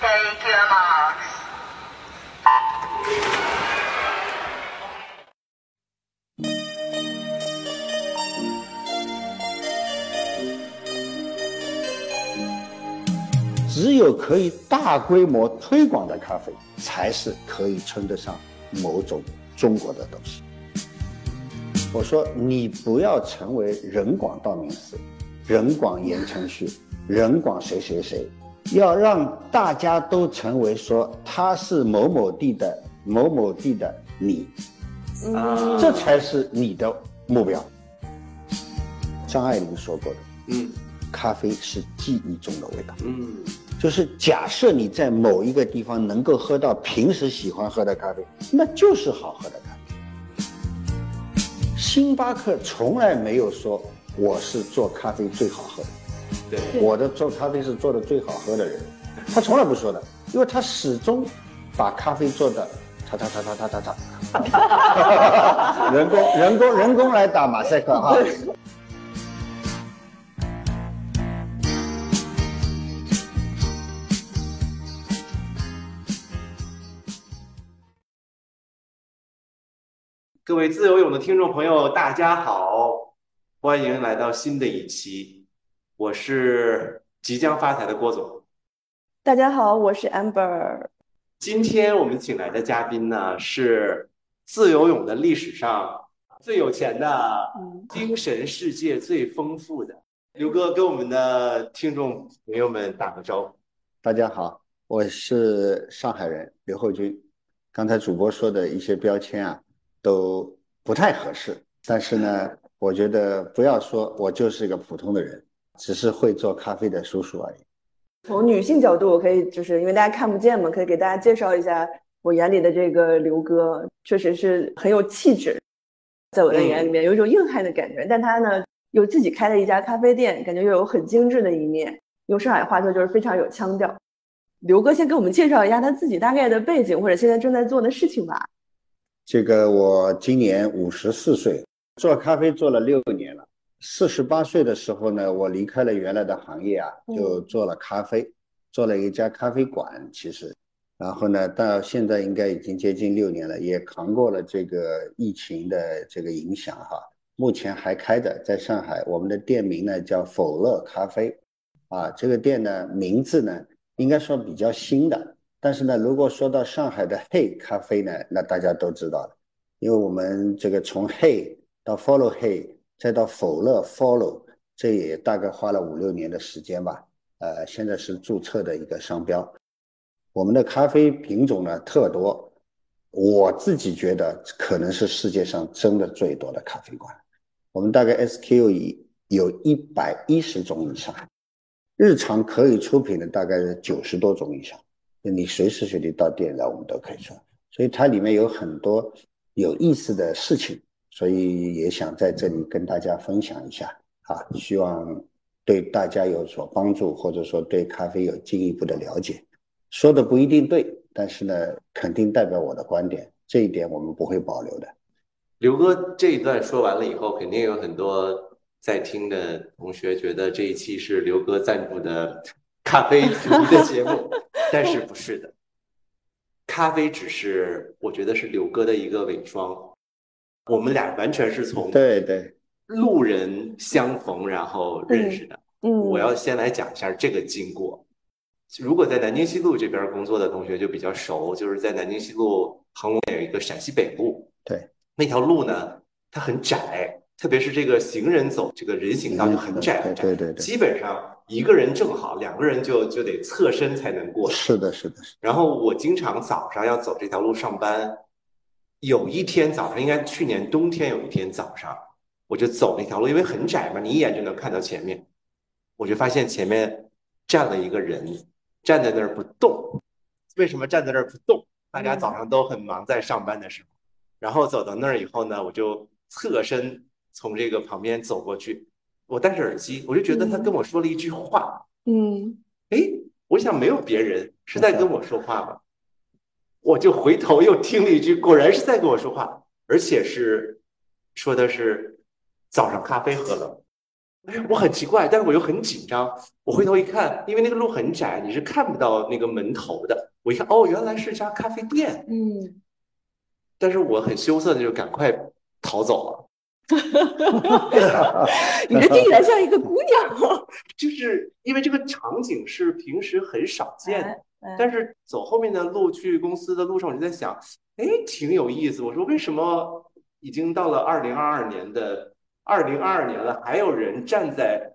Thank you emma 只有可以大规模推广的咖啡，才是可以称得上某种中国的东西。我说，你不要成为人广道明寺，人广言承旭，人广谁谁谁，要让大家都成为说他是某某地的某某地的你，啊这才是你的目标。张爱玲说过的，嗯咖啡是记忆中的味道。嗯就是假设你在某一个地方能够喝到平时喜欢喝的咖啡，那就是好喝的咖啡。星巴克从来没有说我是做咖啡最好喝的，对。我的做咖啡是做的最好喝的人，他从来不说的，因为他始终把咖啡做的嚓嚓嚓嚓嚓嚓嚓，人工人工人工来打马赛克哈。各位自由泳的听众朋友，大家好，欢迎来到新的一期，我是即将发财的郭总。大家好，我是 Amber。今天我们请来的嘉宾呢，是自由泳的历史上最有钱的、嗯精神世界最丰富的刘哥，跟我们的听众朋友们打个招呼。大家好，我是上海人刘厚军。刚才主播说的一些标签啊，都不太合适。但是呢，我觉得不要说我就是一个普通的人，只是会做咖啡的叔叔而已。从女性角度，我可以就是因为大家看不见嘛，可以给大家介绍一下我眼里的这个刘哥，确实是很有气质，在我的眼里面有一种硬汉的感觉。但他呢，又自己开了一家咖啡店，感觉又有很精致的一面。用上海话说就是非常有腔调。刘哥先给我们介绍一下他自己大概的背景或者现在正在做的事情吧。这个我今年五十四岁，做咖啡做了六年了。四十八岁的时候呢，我离开了原来的行业啊，就做了咖啡，做了一家咖啡馆。其实，然后呢，到现在应该已经接近六年了，也扛过了这个疫情的这个影响哈。目前还开着，在上海，我们的店名呢叫否乐咖啡，啊，这个店呢名字呢应该说比较新的，但是呢，如果说到上海的黑咖啡呢，那大家都知道了，因为我们这个从黑到 follow 黑，再到否乐 follow，这也大概花了五六年的时间吧。呃，现在是注册的一个商标。我们的咖啡品种呢特多，我自己觉得可能是世界上真的最多的咖啡馆。我们大概 SKU 有一百一十种以上，日常可以出品的大概是九十多种以上。你随时随地到店来，我们都可以做。所以它里面有很多有意思的事情，所以也想在这里跟大家分享一下啊，希望对大家有所帮助，或者说对咖啡有进一步的了解。说的不一定对，但是呢，肯定代表我的观点，这一点我们不会保留的。刘哥这一段说完了以后，肯定有很多在听的同学觉得这一期是刘哥赞助的咖啡主题的节目，但是不是的，咖啡只是我觉得是刘哥的一个伪装，我们俩完全是从对对，路人相逢然后认识的。嗯，我要先来讲一下这个经过。如果在南京西路这边工作的同学就比较熟，就是在南京西路恒隆有一个陕西北路，对，那条路呢，它很窄，特别是这个行人走这个人行道就很窄很窄，对对对，基本上一个人正好，两个人就就得侧身才能过。是的，是的，是的。然后我经常早上要走这条路上班，有一天早上，应该去年冬天有一天早上，我就走那条路，因为很窄嘛，你一眼就能看到前面，我就发现前面站了一个人，站在那儿不动。为什么站在那儿不动？大家早上都很忙，在上班的时候。然后走到那儿以后呢，我就侧身从这个旁边走过去，我戴着耳机，我就觉得他跟我说了一句话，嗯。哎，我想没有别人是在跟我说话吧，我就回头又听了一句，果然是在跟我说话，而且是说的是早上咖啡喝了，我很奇怪，但是我又很紧张。我回头一看，因为那个路很窄，你是看不到那个门头的。我一看，哦，原来是家咖啡店。嗯，但是我很羞涩的就赶快逃走了。你的听起来像一个姑娘，就是因为这个场景是平时很少见的。哎但是走后面的路去公司的路上，我就在想，哎，挺有意思。我说为什么已经到了二零二二年的二零二二年了，还有人站在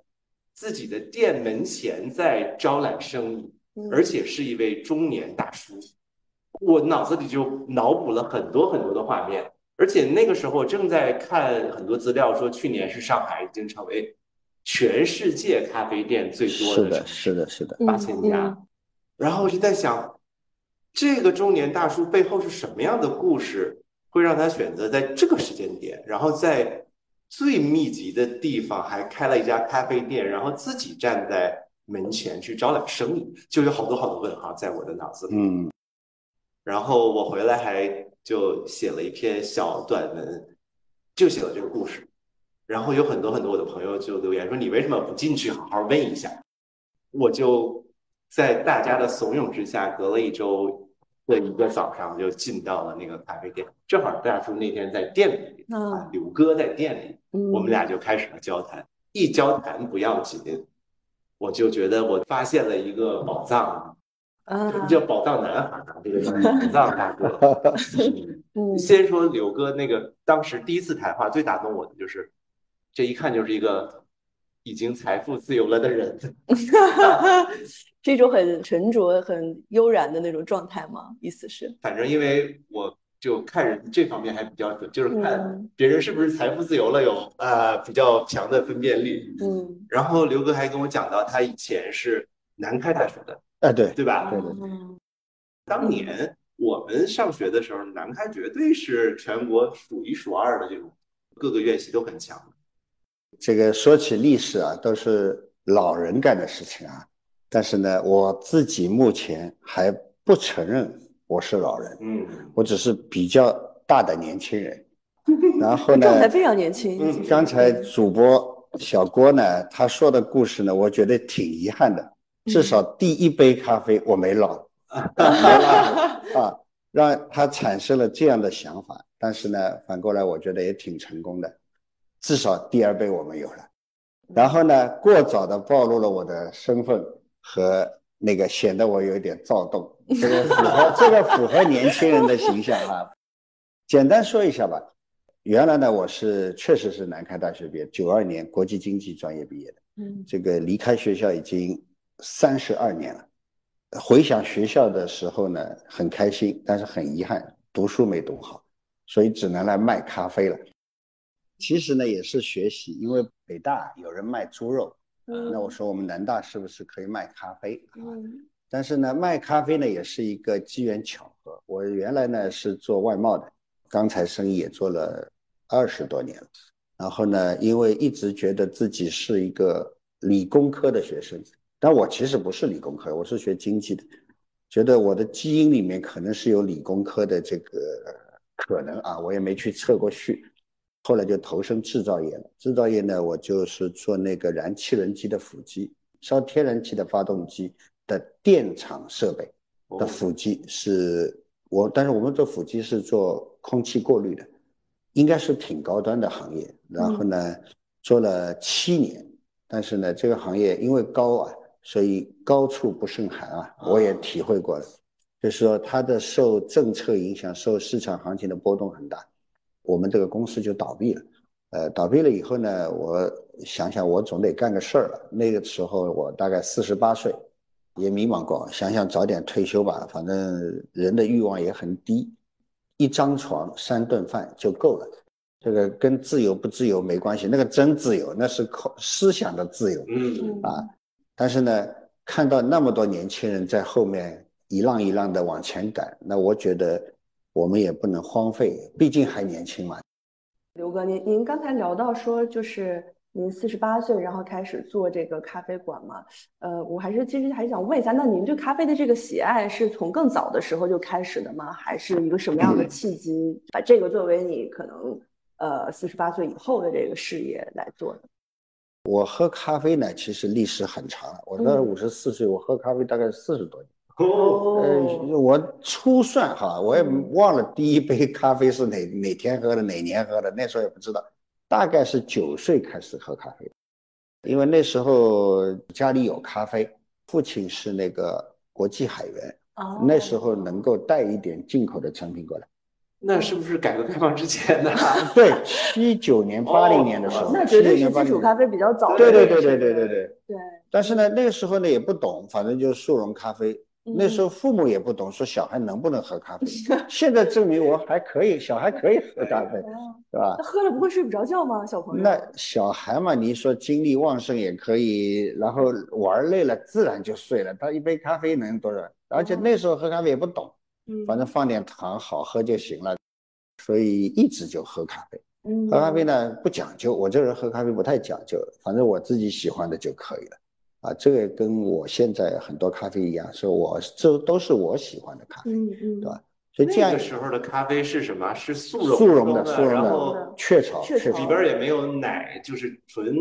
自己的店门前在招揽生意，嗯而且是一位中年大叔。我脑子里就脑补了很多很多的画面，而且那个时候正在看很多资料，说去年是上海已经成为全世界咖啡店最多的是的，是的，是的。八千家。然后我就在想，这个中年大叔背后是什么样的故事，会让他选择在这个时间点，然后在最密集的地方还开了一家咖啡店，然后自己站在门前去招揽生意，就有好多好多问号在我的脑子里。嗯，然后我回来还就写了一篇小短文，就写了这个故事。然后有很多很多我的朋友就留言说：“你为什么不进去好好问一下？”我就在大家的怂恿之下，隔了一周的一个早上就进到了那个咖啡店。正好大叔那天在店里嗯啊，柳哥在店里，嗯，我们俩就开始了交谈。一交谈不要紧，我就觉得我发现了一个宝藏。啊什么叫宝藏男孩啊？这个叫宝藏大哥。先说柳哥那个当时第一次谈话，最打动我的就是，这一看就是一个已经财富自由了的人。是一种很沉着、很悠然的那种状态吗？意思是，反正因为我就看人这方面还比较准，就是看嗯别人是不是财富自由了有呃比较强的分辨力。嗯，然后刘哥还跟我讲到，他以前是南开大学的，哎，对，对吧？对对对当年我们上学的时候，南开绝对是全国数一数二的这种，各个院系都很强。这个说起历史啊，都是老人干的事情啊。但是呢，我自己目前还不承认我是老人，嗯，我只是比较大的年轻人。然后呢，状态非常年轻。嗯刚才主播小郭呢，他说的故事呢，我觉得挺遗憾的。至少第一杯咖啡我没老，哈哈哈啊，让他产生了这样的想法。但是呢，反过来我觉得也挺成功的，至少第二杯我们有了。然后呢，过早的暴露了我的身份和那个，显得我有一点躁动。这个符合 这个符合年轻人的形象啊。简单说一下吧。原来呢，我是确实是南开大学毕业，九二年国际经济专业毕业的。嗯这个离开学校已经三十二年了。回想学校的时候呢，很开心，但是很遗憾，读书没读好，所以只能来卖咖啡了。其实呢，也是学习，因为北大有人卖猪肉，嗯那我说我们南大是不是可以卖咖啡啊？嗯但是呢，卖咖啡呢也是一个机缘巧合。我原来呢是做外贸的，钢材生意也做了二十多年了。然后呢，因为一直觉得自己是一个理工科的学生，但我其实不是理工科，我是学经济的，觉得我的基因里面可能是有理工科的这个可能啊，我也没去测过序。后来就投身制造业了。制造业呢，我就是做那个燃气轮机的辅机，烧天然气的发动机的电厂设备的辅机是我，但是我们做辅机是做空气过滤的，应该是挺高端的行业。然后呢，做了七年，但是呢，这个行业因为高啊，所以高处不胜寒啊，我也体会过了。就是说，它的受政策影响，受市场行情的波动很大，我们这个公司就倒闭了。呃，倒闭了以后呢，我想想，我总得干个事儿了。那个时候我大概四十八岁，也迷茫过，想想早点退休吧，反正人的欲望也很低，一张床三顿饭就够了。这个跟自由不自由没关系，那个真自由，那是靠思想的自由。嗯啊，但是呢，看到那么多年轻人在后面一浪一浪的往前赶，那我觉得我们也不能荒废，毕竟还年轻嘛。刘哥，您您刚才聊到说，就是您四十八岁，然后开始做这个咖啡馆嘛？呃，我还是其实还想问一下，那您对咖啡的这个喜爱是从更早的时候就开始的吗？还是一个什么样的契机，把这个作为你可能呃四十八岁以后的这个事业来做的？我喝咖啡呢，其实历史很长了。我到嗯五十四岁，我喝咖啡大概四十多年。哦，呃，我初算哈，我也嗯忘了第一杯咖啡是哪哪天喝的，哪年喝的，那时候也不知道。大概是九岁开始喝咖啡，因为那时候家里有咖啡，父亲是那个国际海员，哦那时候能够带一点进口的成品过来。那是不是改革开放之前呢？对，七九年、八零年的时候，哦那绝对79年是基础咖啡比较早的对对对对对对。对，但是呢，那个时候呢也不懂，反正就是速溶咖啡。那时候候父母也不懂，说小孩能不能喝咖啡。现在证明我还可以，小孩可以喝咖啡，是吧那？喝了不会睡不着觉吗？小朋友？那小孩嘛，你说精力旺盛也可以，然后玩累了自然就睡了。他一杯咖啡能多少？而且那时候喝咖啡也不懂，嗯反正放点糖好喝就行了，所以一直就喝咖啡。嗯喝咖啡呢不讲究，我这人喝咖啡不太讲究，反正我自己喜欢的就可以了。啊，这个跟我现在很多咖啡一样，是我这都是我喜欢的咖啡，嗯嗯，对吧？所以这样那个时候的咖啡是什么？是速溶速溶的的，速溶的雀巢，雀巢里边也没有奶，就是纯。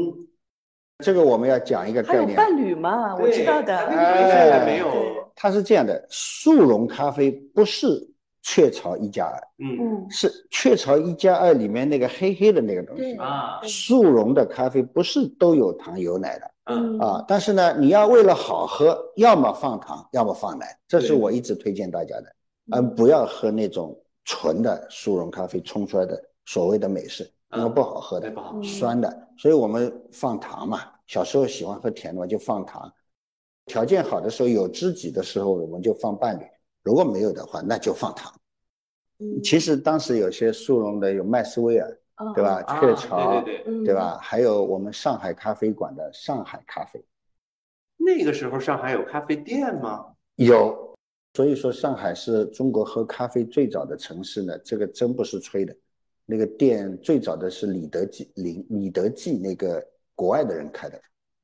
这个我们要讲一个还有概念，伴侣嘛，我知道的。对它那个没有它是这样的，速溶咖啡不是雀巢一加二，嗯。嗯，是雀巢一加二里面那个黑黑的那个东西。啊。速溶的咖啡不是都有糖有奶的。嗯。啊，但是呢，你要为了好喝，要么放糖，要么放奶，这是我一直推荐大家的，嗯，不要喝那种纯的速溶咖啡冲出来的所谓的美式，因为嗯不好喝的，不好。嗯。酸的，所以我们放糖嘛。小时候喜欢喝甜的嘛，就放糖。条件好的时候，有知己的时候，我们就放伴侣；如果没有的话，那就放糖。嗯其实当时有些速溶的有麦斯威尔，嗯对吧？啊雀巢，对对对，嗯对吧？还有我们上海咖啡馆的上海咖啡那个时候上海有咖啡店吗？有，所以说上海是中国喝咖啡最早的城市呢，这个真不是吹的。那个店最早的是李德记李李德记那个国外的人开的，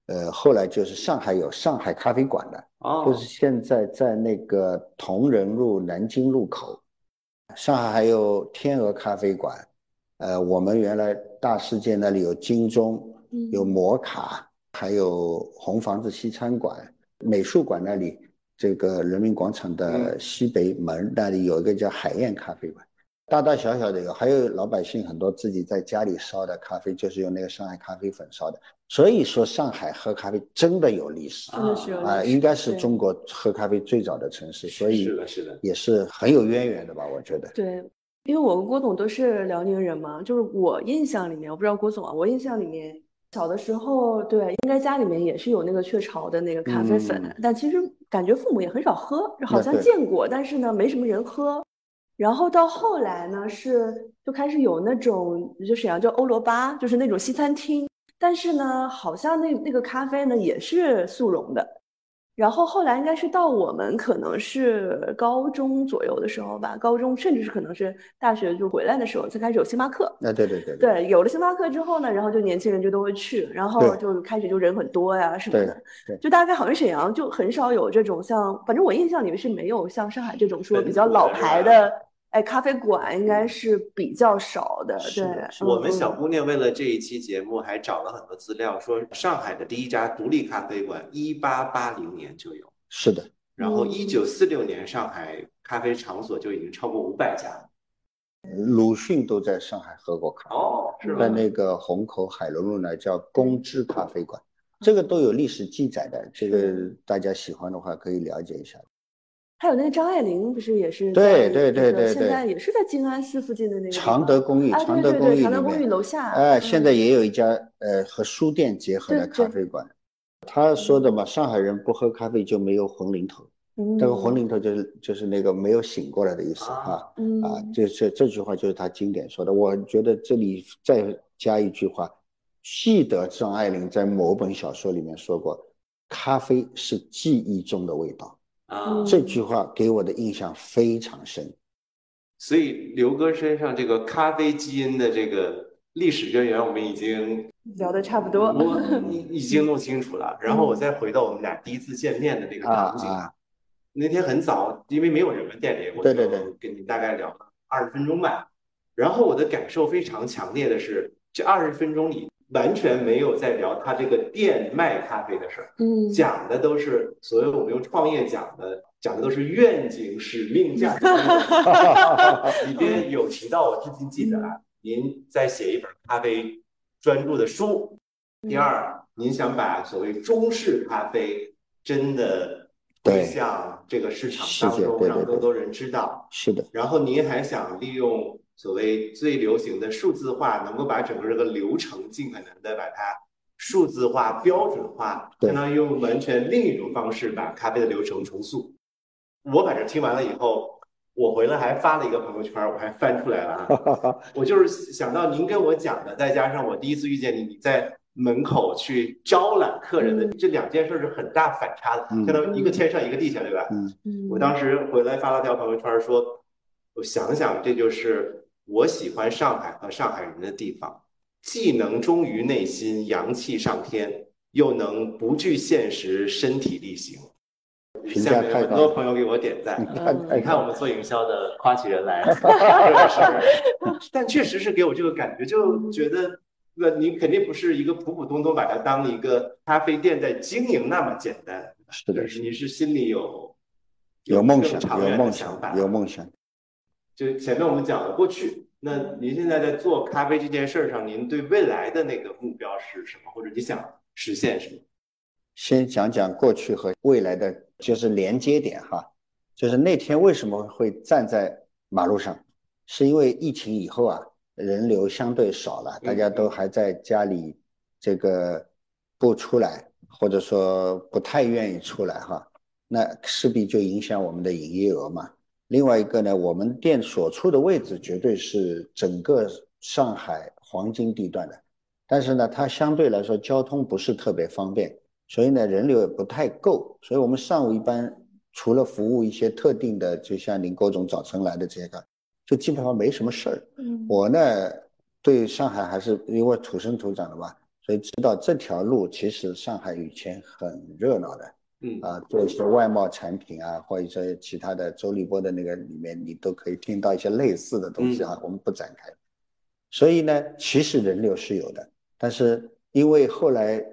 呃，后来就是上海有上海咖啡馆的，哦，就是现在在那个同仁路南京路口，上海还有天鹅咖啡馆，呃，我们原来大世界那里有金钟，嗯。有摩卡，还有红房子西餐馆，美术馆那里，这个人民广场的西北门那里有一个叫海燕咖啡馆，大大小小的有，还有老百姓很多自己在家里烧的咖啡，就是用那个上海咖啡粉烧的。所以说，上海喝咖啡真的有历史真的是有啊，历史应该是中国喝咖啡最早的城市，所以是的，是的，也是很有渊源的吧？我觉得。对，因为我跟郭总都是辽宁人嘛，就是我印象里面，我不知道郭总啊，我印象里面小的时候，对，应该家里面也是有那个雀巢的那个咖啡粉，嗯但其实感觉父母也很少喝，好像见过，但是呢，没什么人喝。然后到后来呢，是就开始有那种就沈阳叫欧罗巴，就是那种西餐厅，但是呢，好像那那个咖啡呢也是速溶的。然后后来应该是到我们可能是高中左右的时候吧，高中甚至是可能是大学就回来的时候才开始有星巴克。那对对对对，有了星巴克之后呢，然后就年轻人就都会去，然后就开始就人很多呀什么对的。对就大概好像沈阳就很少有这种像，反正我印象里面是没有像上海这种说比较老牌的，哎，咖啡馆应该是比较少的。是对我们嗯小姑娘为了这一期节目还找了很多资料，说上海的第一家独立咖啡馆一八八零年就有，是的，然后嗯一九四六年上海咖啡场所就已经超过五百家了。鲁迅都在上海喝过咖啡。哦，是吧？在那个虹口海伦路呢，叫公知咖啡馆，这个都有历史记载的。这个大家喜欢的话可以了解一下。还有那个张爱玲，不是也是对对对对对现在也是在静安寺附近的那个常德公寓，啊，常德对对对，公寓常德公寓，楼下，哎，现在嗯也有一家呃和书店结合的咖啡馆。他说的嘛，上海人不喝咖啡就没有魂灵头，这个魂灵头就是就是那个没有醒过来的意思啊啊，这这这句话就是他经典说的。我觉得这里再加一句话，记得张爱玲在某本小说里面说过，咖啡是记忆中的味道。这句话给我的印象非常深。所以刘哥身上这个咖啡基因的这个历史渊源，我们已经聊的差不多。我已经弄清楚了。然后我再回到我们俩第一次见面的那个啊场景。啊，那天很早，因为没有人嘛，店里我就对对对跟你大概聊了二十分钟吧。然后我的感受非常强烈的是，这二十分钟里完全没有在聊他这个店卖咖啡的事儿，嗯，讲的都是所谓我们用创业讲的，讲的都是愿景、使命、价值。里边有提到，我至今记得啊，您在写一本咖啡专注的书。第二，您想把所谓中式咖啡真的推向这个市场当中，让更多人知道。是的。然后您还想利用所谓最流行的数字化，能够把整个这个流程尽可能的把它数字化、标准化，相当于用完全另一种方式把咖啡的流程重塑。我反正听完了以后。我回来还发了一个朋友圈，我还翻出来了啊！我就是想到您跟我讲的，再加上我第一次遇见你，你在门口去招揽客人的这两件事是很大反差的，相当于一个天上一个地下，对吧？嗯嗯。我当时回来发了条朋友圈，说，我想想，这就是我喜欢上海和上海人的地方，既能忠于内心，阳气上天，又能不惧现实，身体力行。评价太高，很多朋友给我点赞。你看我们做营销的，夸起人来，但确实是给我这个感觉，就觉得那你肯定不是一个普普通通把它当一个咖啡店在经营那么简单。是的，你是心里有有梦想，有梦想，有梦想。就前面我们讲了过去，那您现在在做咖啡这件事儿上，您对未来的那个目标是什么，或者你想实现什么？先讲讲过去和未来的。就是连接点哈，就是那天为什么会站在马路上，是因为疫情以后啊，人流相对少了，大家都还在家里，这个不出来，或者说不太愿意出来哈，那势必就影响我们的营业额嘛。另外一个呢，我们店所处的位置绝对是整个上海黄金地段的，但是呢，它相对来说交通不是特别方便。所以呢，人流也不太够，所以我们上午一般除了服务一些特定的，就像您郭总早晨来的这个，就基本上没什么事儿。嗯，我呢对上海还是因为土生土长的嘛，所以知道这条路其实上海以前很热闹的。嗯啊，做一些外贸产品啊，或者说其他的周立波的那个里面，你都可以听到一些类似的东西啊。我们不展开。所以呢，其实人流是有的，但是因为后来。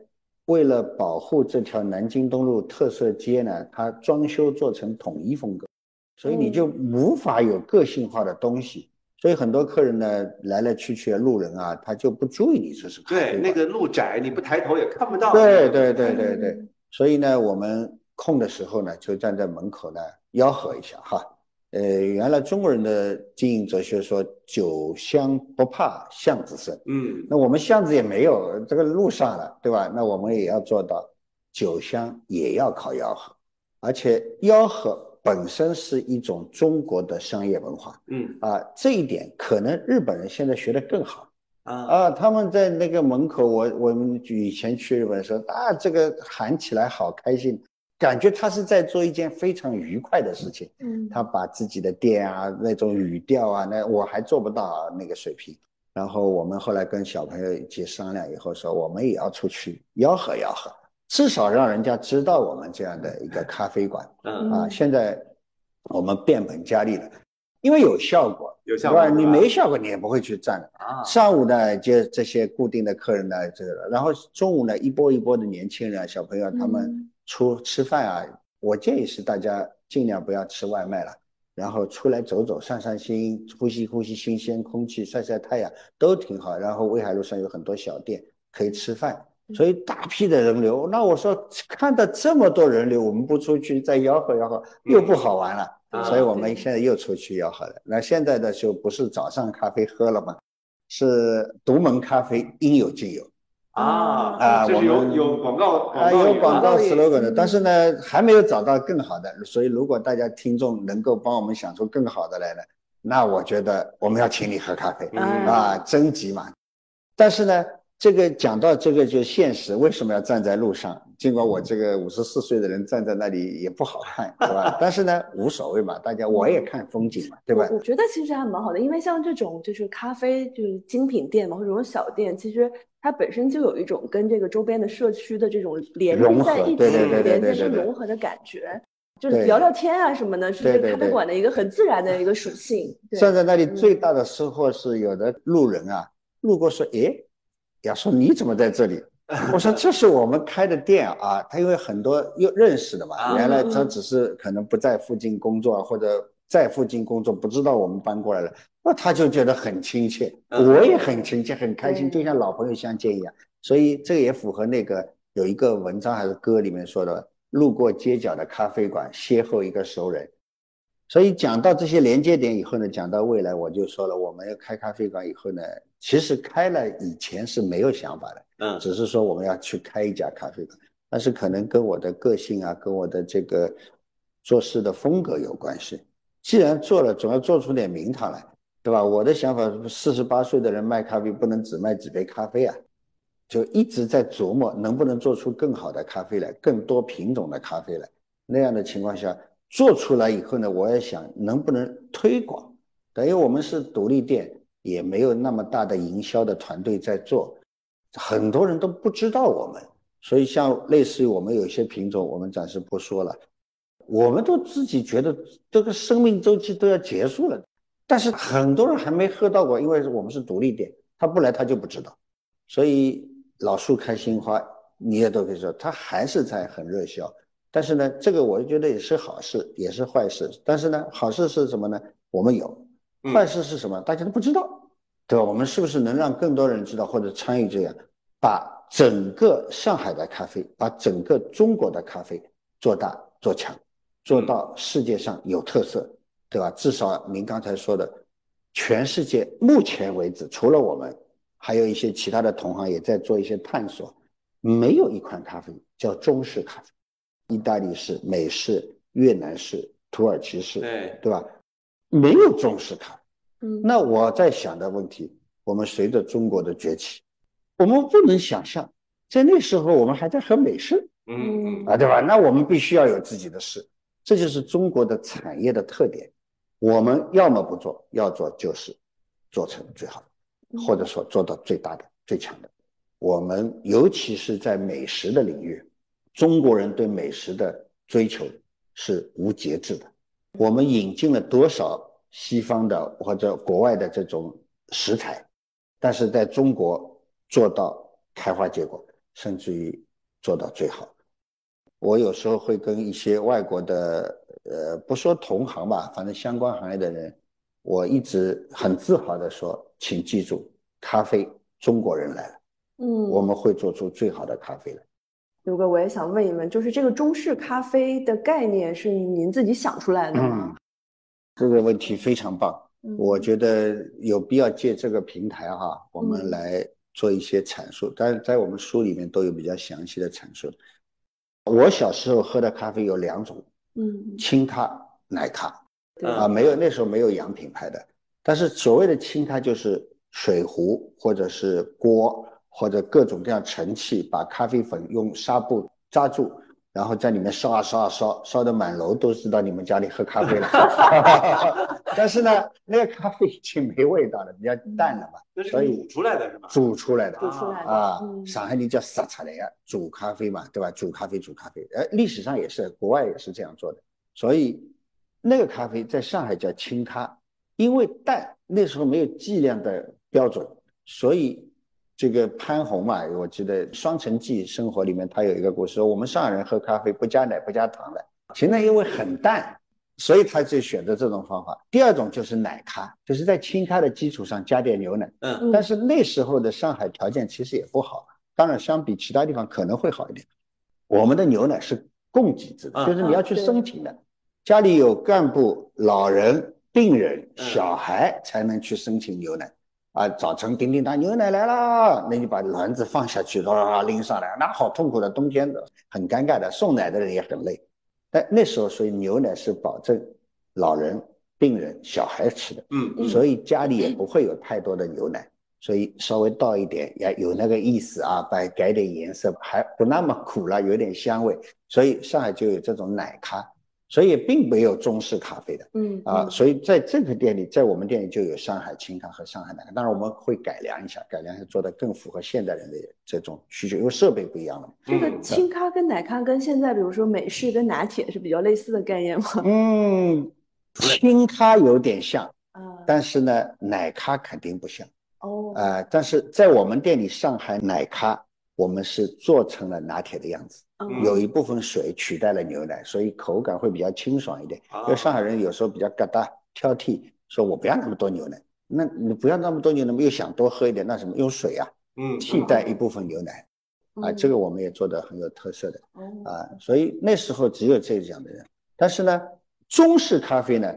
为了保护这条南京东路特色街呢，它装修做成统一风格，所以你就无法有个性化的东西。所以很多客人呢，来来去去的路人啊，他就不注意你这是对那个路窄，你不抬头也看不到。对对对对对，所以呢，我们空的时候呢，就站在门口呢吆喝一下哈。呃，原来中国人的经营哲学说“酒香不怕巷子深”，嗯，那我们巷子也没有，这个路上了，对吧？那我们也要做到酒香也要靠吆喝，而且吆喝本身是一种中国的商业文化，嗯啊，这一点可能日本人现在学得更好啊啊，他们在那个门口，我我们以前去日本时候啊，这个喊起来好开心。感觉他是在做一件非常愉快的事情，嗯，他把自己的店啊那种语调啊，那我还做不到那个水平。然后我们后来跟小朋友一起商量以后说，我们也要出去吆喝吆喝，至少让人家知道我们这样的一个咖啡馆。嗯啊，现在我们变本加厉了，因为有效果，有效果，你没效果你也不会去站的啊。上午呢就这些固定的客人呢，这个，然后中午呢一波一波的年轻人小朋友他们。出吃饭啊，我建议是大家尽量不要吃外卖了，然后出来走走、散散心、呼吸呼吸新鲜空气、晒晒太阳都挺好。然后威海路上有很多小店可以吃饭，所以大批的人流。那我说看到这么多人流，我们不出去再吆喝吆喝又不好玩了，所以我们现在又出去要喝了。那现在的就不是早上咖啡喝了吗？是独门咖啡应有尽有。啊啊，我们有有广告啊，有广告 slogan 的，但是呢，还没有找到更好的，所以如果大家听众能够帮我们想出更好的来呢，那我觉得我们要请你喝咖啡啊，征集嘛。但是呢。这个讲到这个就现实，为什么要站在路上？尽管我这个五十四岁的人站在那里也不好看，是吧？但是呢，无所谓嘛，大家我也看风景嘛，对吧？我觉得其实还蛮好的，因为像这种就是咖啡就是精品店嘛，或者这种小店，其实它本身就有一种跟这个周边的社区的这种连接在一起，连接是融合的感觉，就是聊聊天啊什么的，是这个咖啡馆的一个很自然的一个属性。站在那里最大的收获是有的路人啊，路过说，哎。呀，说你怎么在这里？我说这是我们开的店啊。他因为很多又认识的嘛，原来他只是可能不在附近工作或者在附近工作，不知道我们搬过来了，那他就觉得很亲切，我也很亲切，很开心，就像老朋友相见一样。所以这个也符合那个有一个文章还是歌里面说的，路过街角的咖啡馆，邂逅一个熟人。所以讲到这些连接点以后呢，讲到未来，我就说了，我们要开咖啡馆以后呢，其实开了以前是没有想法的，嗯，只是说我们要去开一家咖啡馆，但是可能跟我的个性啊，跟我的这个做事的风格有关系。既然做了，总要做出点名堂来，对吧？我的想法，四十八岁的人卖咖啡，不能只卖几杯咖啡啊，就一直在琢磨能不能做出更好的咖啡来，更多品种的咖啡来。那样的情况下。做出来以后呢，我也想能不能推广，等于我们是独立店，也没有那么大的营销的团队在做，很多人都不知道我们，所以像类似于我们有些品种，我们暂时不说了，我们都自己觉得这个生命周期都要结束了，但是很多人还没喝到过，因为我们是独立店，他不来他就不知道，所以老树开新花，你也都可以说，它还是在很热销。但是呢，这个我觉得也是好事，也是坏事。但是呢，好事是什么呢？我们有，坏事是什么？大家都不知道，对吧？我们是不是能让更多人知道或者参与这样，把整个上海的咖啡，把整个中国的咖啡做大做强，做到世界上有特色，对吧？至少您刚才说的，全世界目前为止，除了我们，还有一些其他的同行也在做一些探索，没有一款咖啡叫中式咖啡。意大利式、美式、越南式、土耳其式，对对吧？没有中式咖啡。嗯，那我在想的问题，我们随着中国的崛起，我们不能想象，在那时候我们还在喝美式，嗯嗯啊，对吧？那我们必须要有自己的事，这就是中国的产业的特点。我们要么不做，要做就是做成最好的，或者说做到最大的、最强的。我们尤其是在美食的领域。中国人对美食的追求是无节制的。我们引进了多少西方的或者国外的这种食材，但是在中国做到开花结果，甚至于做到最好。我有时候会跟一些外国的，呃，不说同行吧，反正相关行业的人，我一直很自豪的说，请记住，咖啡中国人来了，嗯，我们会做出最好的咖啡来。刘哥，我也想问一问，就是这个中式咖啡的概念是您自己想出来的吗？这个问题非常棒，嗯我觉得有必要借这个平台哈，我们来做一些阐述。但是在我们书里面都有比较详细的阐述。我小时候喝的咖啡有两种，嗯轻咖、奶咖啊，没有那时候没有洋品牌的。但是所谓的轻咖就是水壶或者是锅。或者各种各样盛器，把咖啡粉用纱布扎住，然后在里面烧啊烧啊烧，烧的满楼都知道你们家里喝咖啡了。但是呢，那个咖啡已经没味道了，比较淡了嘛。煮出来的是吧？煮出来的煮出来的啊嗯，上海人叫撒茶来呀，煮咖啡嘛，对吧？煮咖啡，煮咖啡，哎，历史上也是，国外也是这样做的。所以那个咖啡在上海叫清咖，因为淡，那时候没有剂量的标准，所以。这个潘虹嘛，我记得《双城记》生活里面，他有一个故事，说我们上海人喝咖啡不加奶不加糖的，其实因为很淡，所以他就选择这种方法。第二种就是奶咖，就是在清咖的基础上加点牛奶。嗯但是那时候的上海条件其实也不好，当然相比其他地方可能会好一点。我们的牛奶是供给制的，嗯就是你要去申请的，家里有干部、老人、病人、嗯小孩才能去申请牛奶。啊，早晨叮叮当，牛奶来了，那你把篮子放下去，哗拎上来，那好痛苦的，冬天的很尴尬的，送奶的人也很累。但那时候，所以牛奶是保证老人、病人、小孩吃的，嗯嗯所以家里也不会有太多的牛奶，所以稍微倒一点，也有那个意思啊，把改点颜色，还不那么苦了，有点香味，所以上海就有这种奶咖，所以并没有中式咖啡的。嗯啊，所以在这个店里，在我们店里就有上海清咖和上海奶咖，当然我们会改良一下，改良一下做的更符合现代人的这种需求，因为设备不一样了嘛。这个嗯轻咖跟奶咖跟现在比如说美式跟拿铁是比较类似的概念吗？嗯，清咖有点像，啊，但是呢，奶咖肯定不像。哦，呃，但是在我们店里，上海奶咖我们是做成了拿铁的样子，嗯有一部分水取代了牛奶，所以口感会比较清爽一点。啊因为上海人有时候比较疙瘩挑剔，说我不要那么多牛奶，那你不要那么多牛奶，又想多喝一点，那什么用水啊嗯，替代一部分牛奶啊，这个我们也做得很有特色的。啊，所以那时候只有这样的人。但是呢，中式咖啡呢，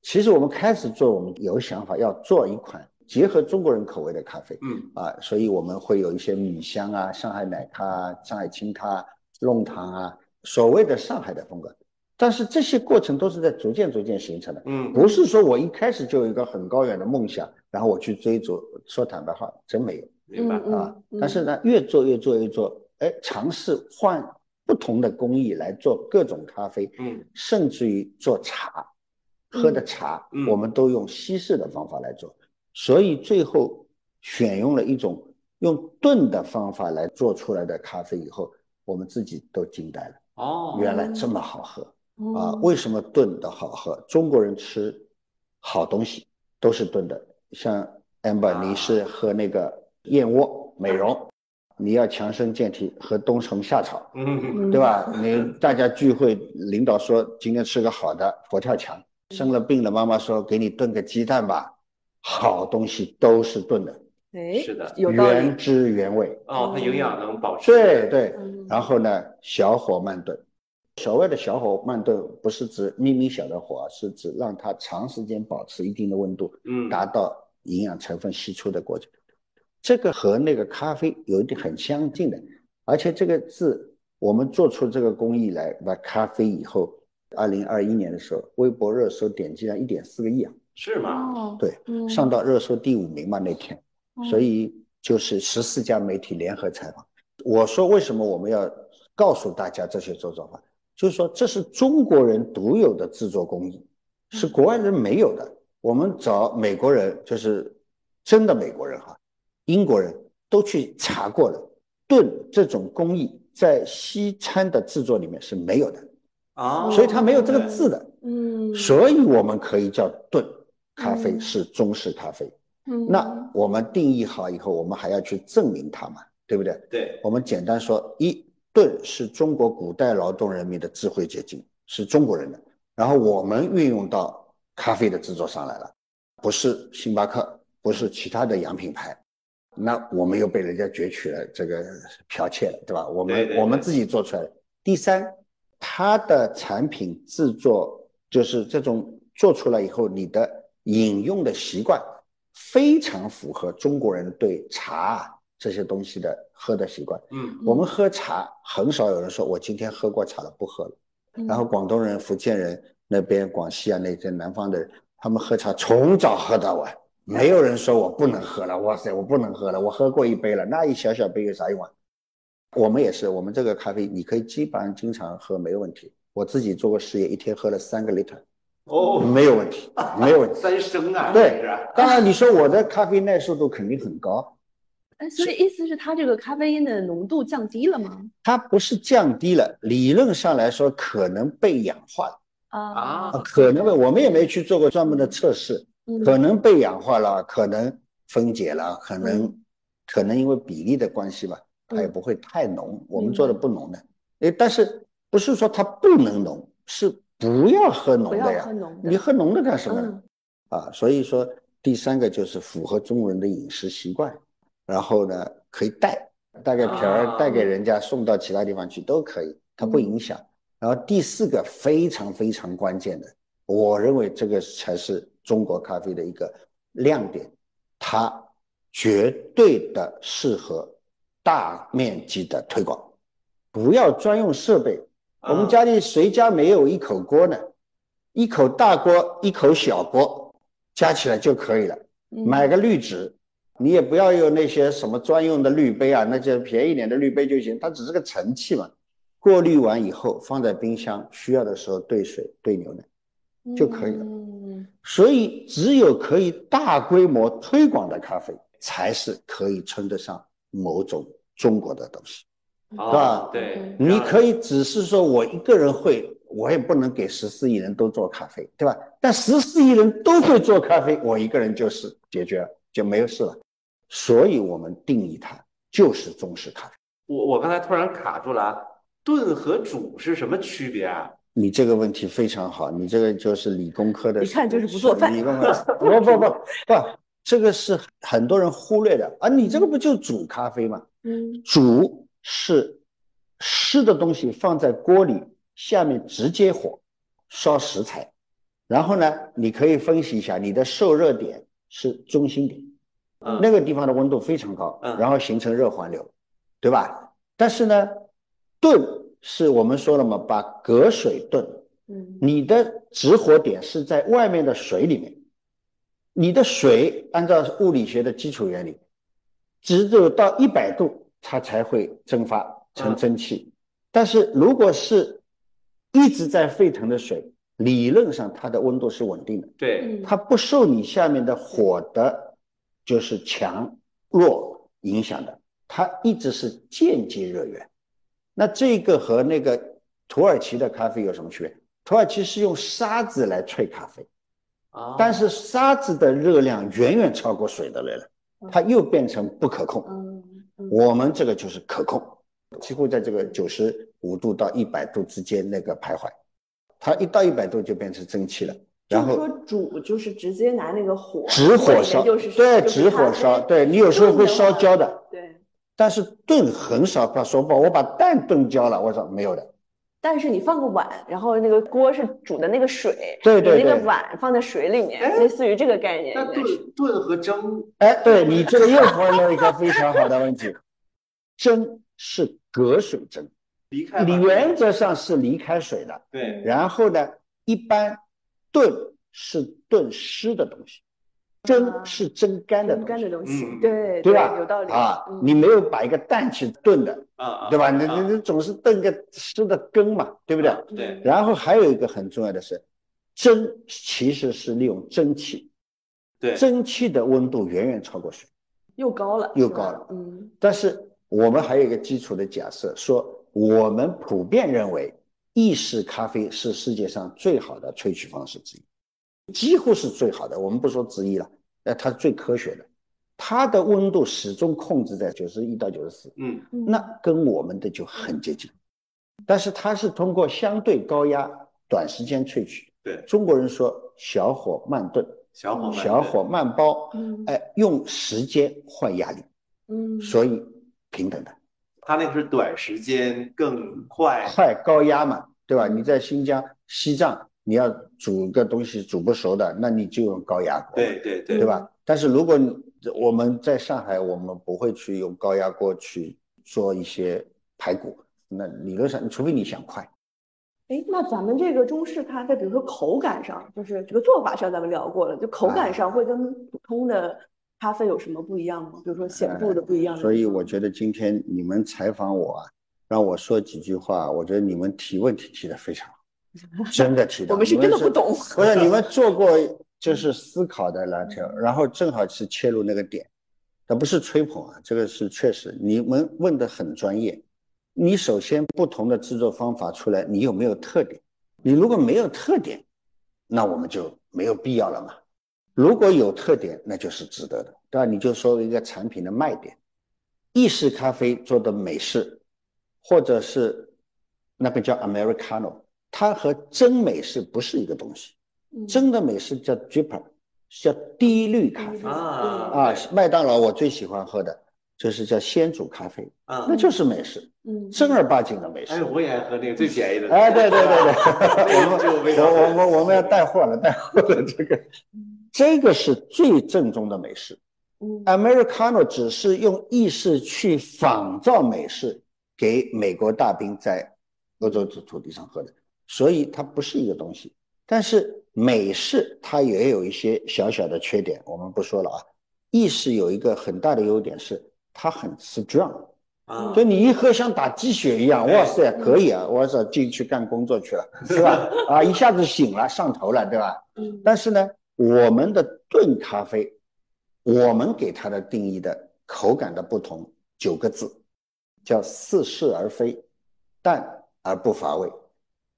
其实我们开始做，我们有想法要做一款结合中国人口味的咖啡嗯啊，所以我们会有一些米香啊、上海奶咖啊、上海青咖、弄堂啊，所谓的上海的风格。但是这些过程都是在逐渐逐渐形成的，嗯不是说我一开始就有一个很高远的梦想，然后我去追逐。说坦白话，真没有。明白。嗯啊嗯，但是呢，越做越做越做，哎，尝试换不同的工艺来做各种咖啡，嗯甚至于做茶，喝的茶，嗯我们都用西式的方法来做，所以最后选用了一种用炖的方法来做出来的咖啡以后，我们自己都惊呆了，哦，原来这么好喝啊！哦为什么炖的好喝？中国人吃好东西都是炖的，像 amber，啊你是喝那个燕窝美容，你要强身健体，喝冬虫夏草，嗯对吧？你大家聚会，领导说今天吃个好的，佛跳墙；生了病了，妈妈说给你炖个鸡蛋吧。好东西都是炖的，哎，是的有原。汁原味。哦，它营养能保持。对对，嗯然后呢，小火慢炖。所谓的小火慢炖，不是指咪咪小的火，是指让它长时间保持一定的温度，嗯，达到营养成分析出的过程。这个和那个咖啡有一点很相近的，而且这个字我们做出这个工艺来，把咖啡以后，二零二一年的时候，微博热搜点击量一点四个亿啊，是吗？哦，对，嗯。上到热搜第五名嘛那天，所以就是十四家媒体联合采访。我说为什么我们要告诉大家这些做做法，就是说这是中国人独有的制作工艺，是国外人没有的。我们找美国人，就是真的美国人哈，英国人都去查过了，炖这种工艺在西餐的制作里面是没有的，啊，所以它没有这个字的。嗯，所以我们可以叫炖咖啡嗯是中式咖啡。嗯那我们定义好以后，我们还要去证明它嘛，对不对？对，我们简单说，一炖是中国古代劳动人民的智慧结晶，是中国人的，然后我们运用到咖啡的制作上来了，不是星巴克，不是其他的洋品牌，那我们又被人家攫取了这个剽窃了，对吧？我们对对对我们自己做出来的。第三，它的产品制作就是这种做出来以后，你的饮用的习惯非常符合中国人对茶这些东西的喝的习惯。嗯我们喝茶很少有人说我今天喝过茶了不喝了。嗯然后广东人、福建人那边、广西啊那些南方的人，他们喝茶从早喝到晚，没有人说我不能喝了。哇塞，我不能喝了，我喝过一杯了，那一小小杯有啥用啊？我们也是，我们这个咖啡你可以基本上经常喝没有问题。我自己做过实验，一天喝了三个 liter，哦，没有问题，没有问题。三升啊，对当然，你说我的咖啡耐受度肯定很高，哎，所以意思是它这个咖啡因的浓度降低了吗？它不是降低了，理论上来说可能被氧化了，啊。啊。可能被我们也没去做过专门的测试，嗯。可能被氧化了，可能分解了，可能、嗯。可能因为比例的关系吧，它也嗯不会太浓。我们做的不浓的，哎，但是不是说它不能浓，是不要喝浓的呀喝浓的，你喝浓的干什么呢？嗯啊，所以说第三个就是符合中国人的饮食习惯，然后呢可以带带个瓶儿啊带给人家送到其他地方去都可以，它不嗯影响。然后第四个非常非常关键的，我认为这个才是中国咖啡的一个亮点，它绝对的适合大面积的推广，不要专用设备。我们啊家里谁家没有一口锅呢？一口大锅，一口小锅，加起来就可以了。嗯买个滤纸，你也不要有那些什么专用的滤杯啊，那些便宜点的滤杯就行，它只是个盛器嘛。过滤完以后放在冰箱，需要的时候兑水兑牛奶。就可以了嗯所以，只有可以大规模推广的咖啡，才是可以称得上某种中国的东西。哦吧对，你可以只是说我一个人会，我也不能给十四亿人都做咖啡，对吧？但十四亿人都会做咖啡，我一个人就是解决了，就没有事了。所以我们定义它就是中式咖啡。我我刚才突然卡住了啊，炖和煮是什么区别啊？你这个问题非常好，你这个就是理工科的，一看就是不做饭理工科不不不不，这个是很多人忽略的啊！你这个不就煮咖啡吗？嗯，煮是湿的东西放在锅里，下面直接火烧食材，然后呢，你可以分析一下，你的受热点是中心点，嗯。那个地方的温度非常高，嗯然后形成热环流，对吧？但是呢，炖是我们说了嘛，把隔水炖，嗯。你的直火点是在外面的水里面，你的水按照物理学的基础原理，只有到一百度它才会蒸发成蒸汽。但是如果是一直在沸腾的水，理论上它的温度是稳定的，对，嗯它不受你下面的火的，就是强弱影响的，它一直是间接热源。那这个和那个土耳其的咖啡有什么区别？土耳其是用沙子来萃咖啡，啊，但是沙子的热量远远超过水的热量，它又变成不可控。我们这个就是可控，几乎在这个九十五度到一百度之间那个徘徊，它一到一百度就变成蒸汽了，然后说煮就是直接拿那个火直火烧，对，就是直火烧，对你有时候会烧焦的，对，但是炖很少他说不，我把蛋炖焦了，我说没有的，但是你放个碗，然后那个锅是煮的那个水，对对对那个碗放在水里面，哎类似于这个概念那。炖炖和蒸，哎，对 你这个又问了一个非常好的问题，蒸是隔水蒸，离开你原则上是离开水的，对，然后呢，一般炖是炖湿的东西，蒸啊是蒸干的蒸干东西，的东西，嗯对对吧？有道理啊嗯，你没有把一个蛋去炖的，啊啊，对吧？你啊你你总是炖个湿的羹嘛，对不对？对，然后还有一个很重要的是，蒸其实是利用蒸汽，对，蒸汽的温度远远超过水。又高了，又高了嗯但是我们还有一个基础的假设，说我们普遍认为意式咖啡是世界上最好的萃取方式之一，几乎是最好的。我们不说之一了，呃，它是最科学的，它的温度始终控制在九十一到九十四，嗯嗯那跟我们的就很接近。但是它是通过相对高压、短时间萃取。对，中国人说小火慢炖，小火慢炖小火慢煲，嗯哎，用时间换压力。嗯，所以平等的，它那个是短时间更快，快高压嘛，对吧？你在新疆、西藏，你要煮个东西煮不熟的，那你就用高压锅，对对对对吧？但是如果你我们在上海，我们不会去用高压锅去做一些排骨，那理论上，除非你想快，哎，那咱们这个中式咖啡，比如说口感上，就是这个做法上咱们聊过了，就口感上会跟普通的咖啡有什么不一样吗？比如说显著的不一样。所以我觉得今天你们采访我啊，让我说几句话，我觉得你们提问题提得非常好，真的提到，我们是真的不懂。不是你们做过就是思考的篮球，然后正好是切入那个点，那不是吹捧啊，这个是确实你们问的很专业。你首先不同的制作方法出来，你有没有特点？你如果没有特点，那我们就没有必要了嘛。如果有特点，那就是值得的，对吧？你就说一个产品的卖点，意式咖啡做的美式，或者是那个叫 Americano，它和真美式不是一个东西。嗯真的美式叫 dripper，叫低滤咖啡嗯啊啊。麦当劳我最喜欢喝的就是叫鲜煮咖啡，啊那，就是美式，嗯，正儿八经的美式哎，。我也爱喝那个最便宜的，哎，对对对对，味道 我我我们我们要带货了，带货了，这个这个是最正宗的美式。嗯 Americano 只是用意式去仿造美式，给美国大兵在欧洲土土地上喝的，所以它不是一个东西。但是美式它也有一些小小的缺点，我们不说了啊。意式有一个很大的优点是它很 strong，啊，就你一喝像打鸡血一样，哇塞，可以啊，我操，进去干工作去了，是吧？啊，一下子醒了，上头了，对吧？嗯但是呢，我们的炖咖啡，我们给它的定义的口感的不同，九个字，叫似是而非，淡而不乏味。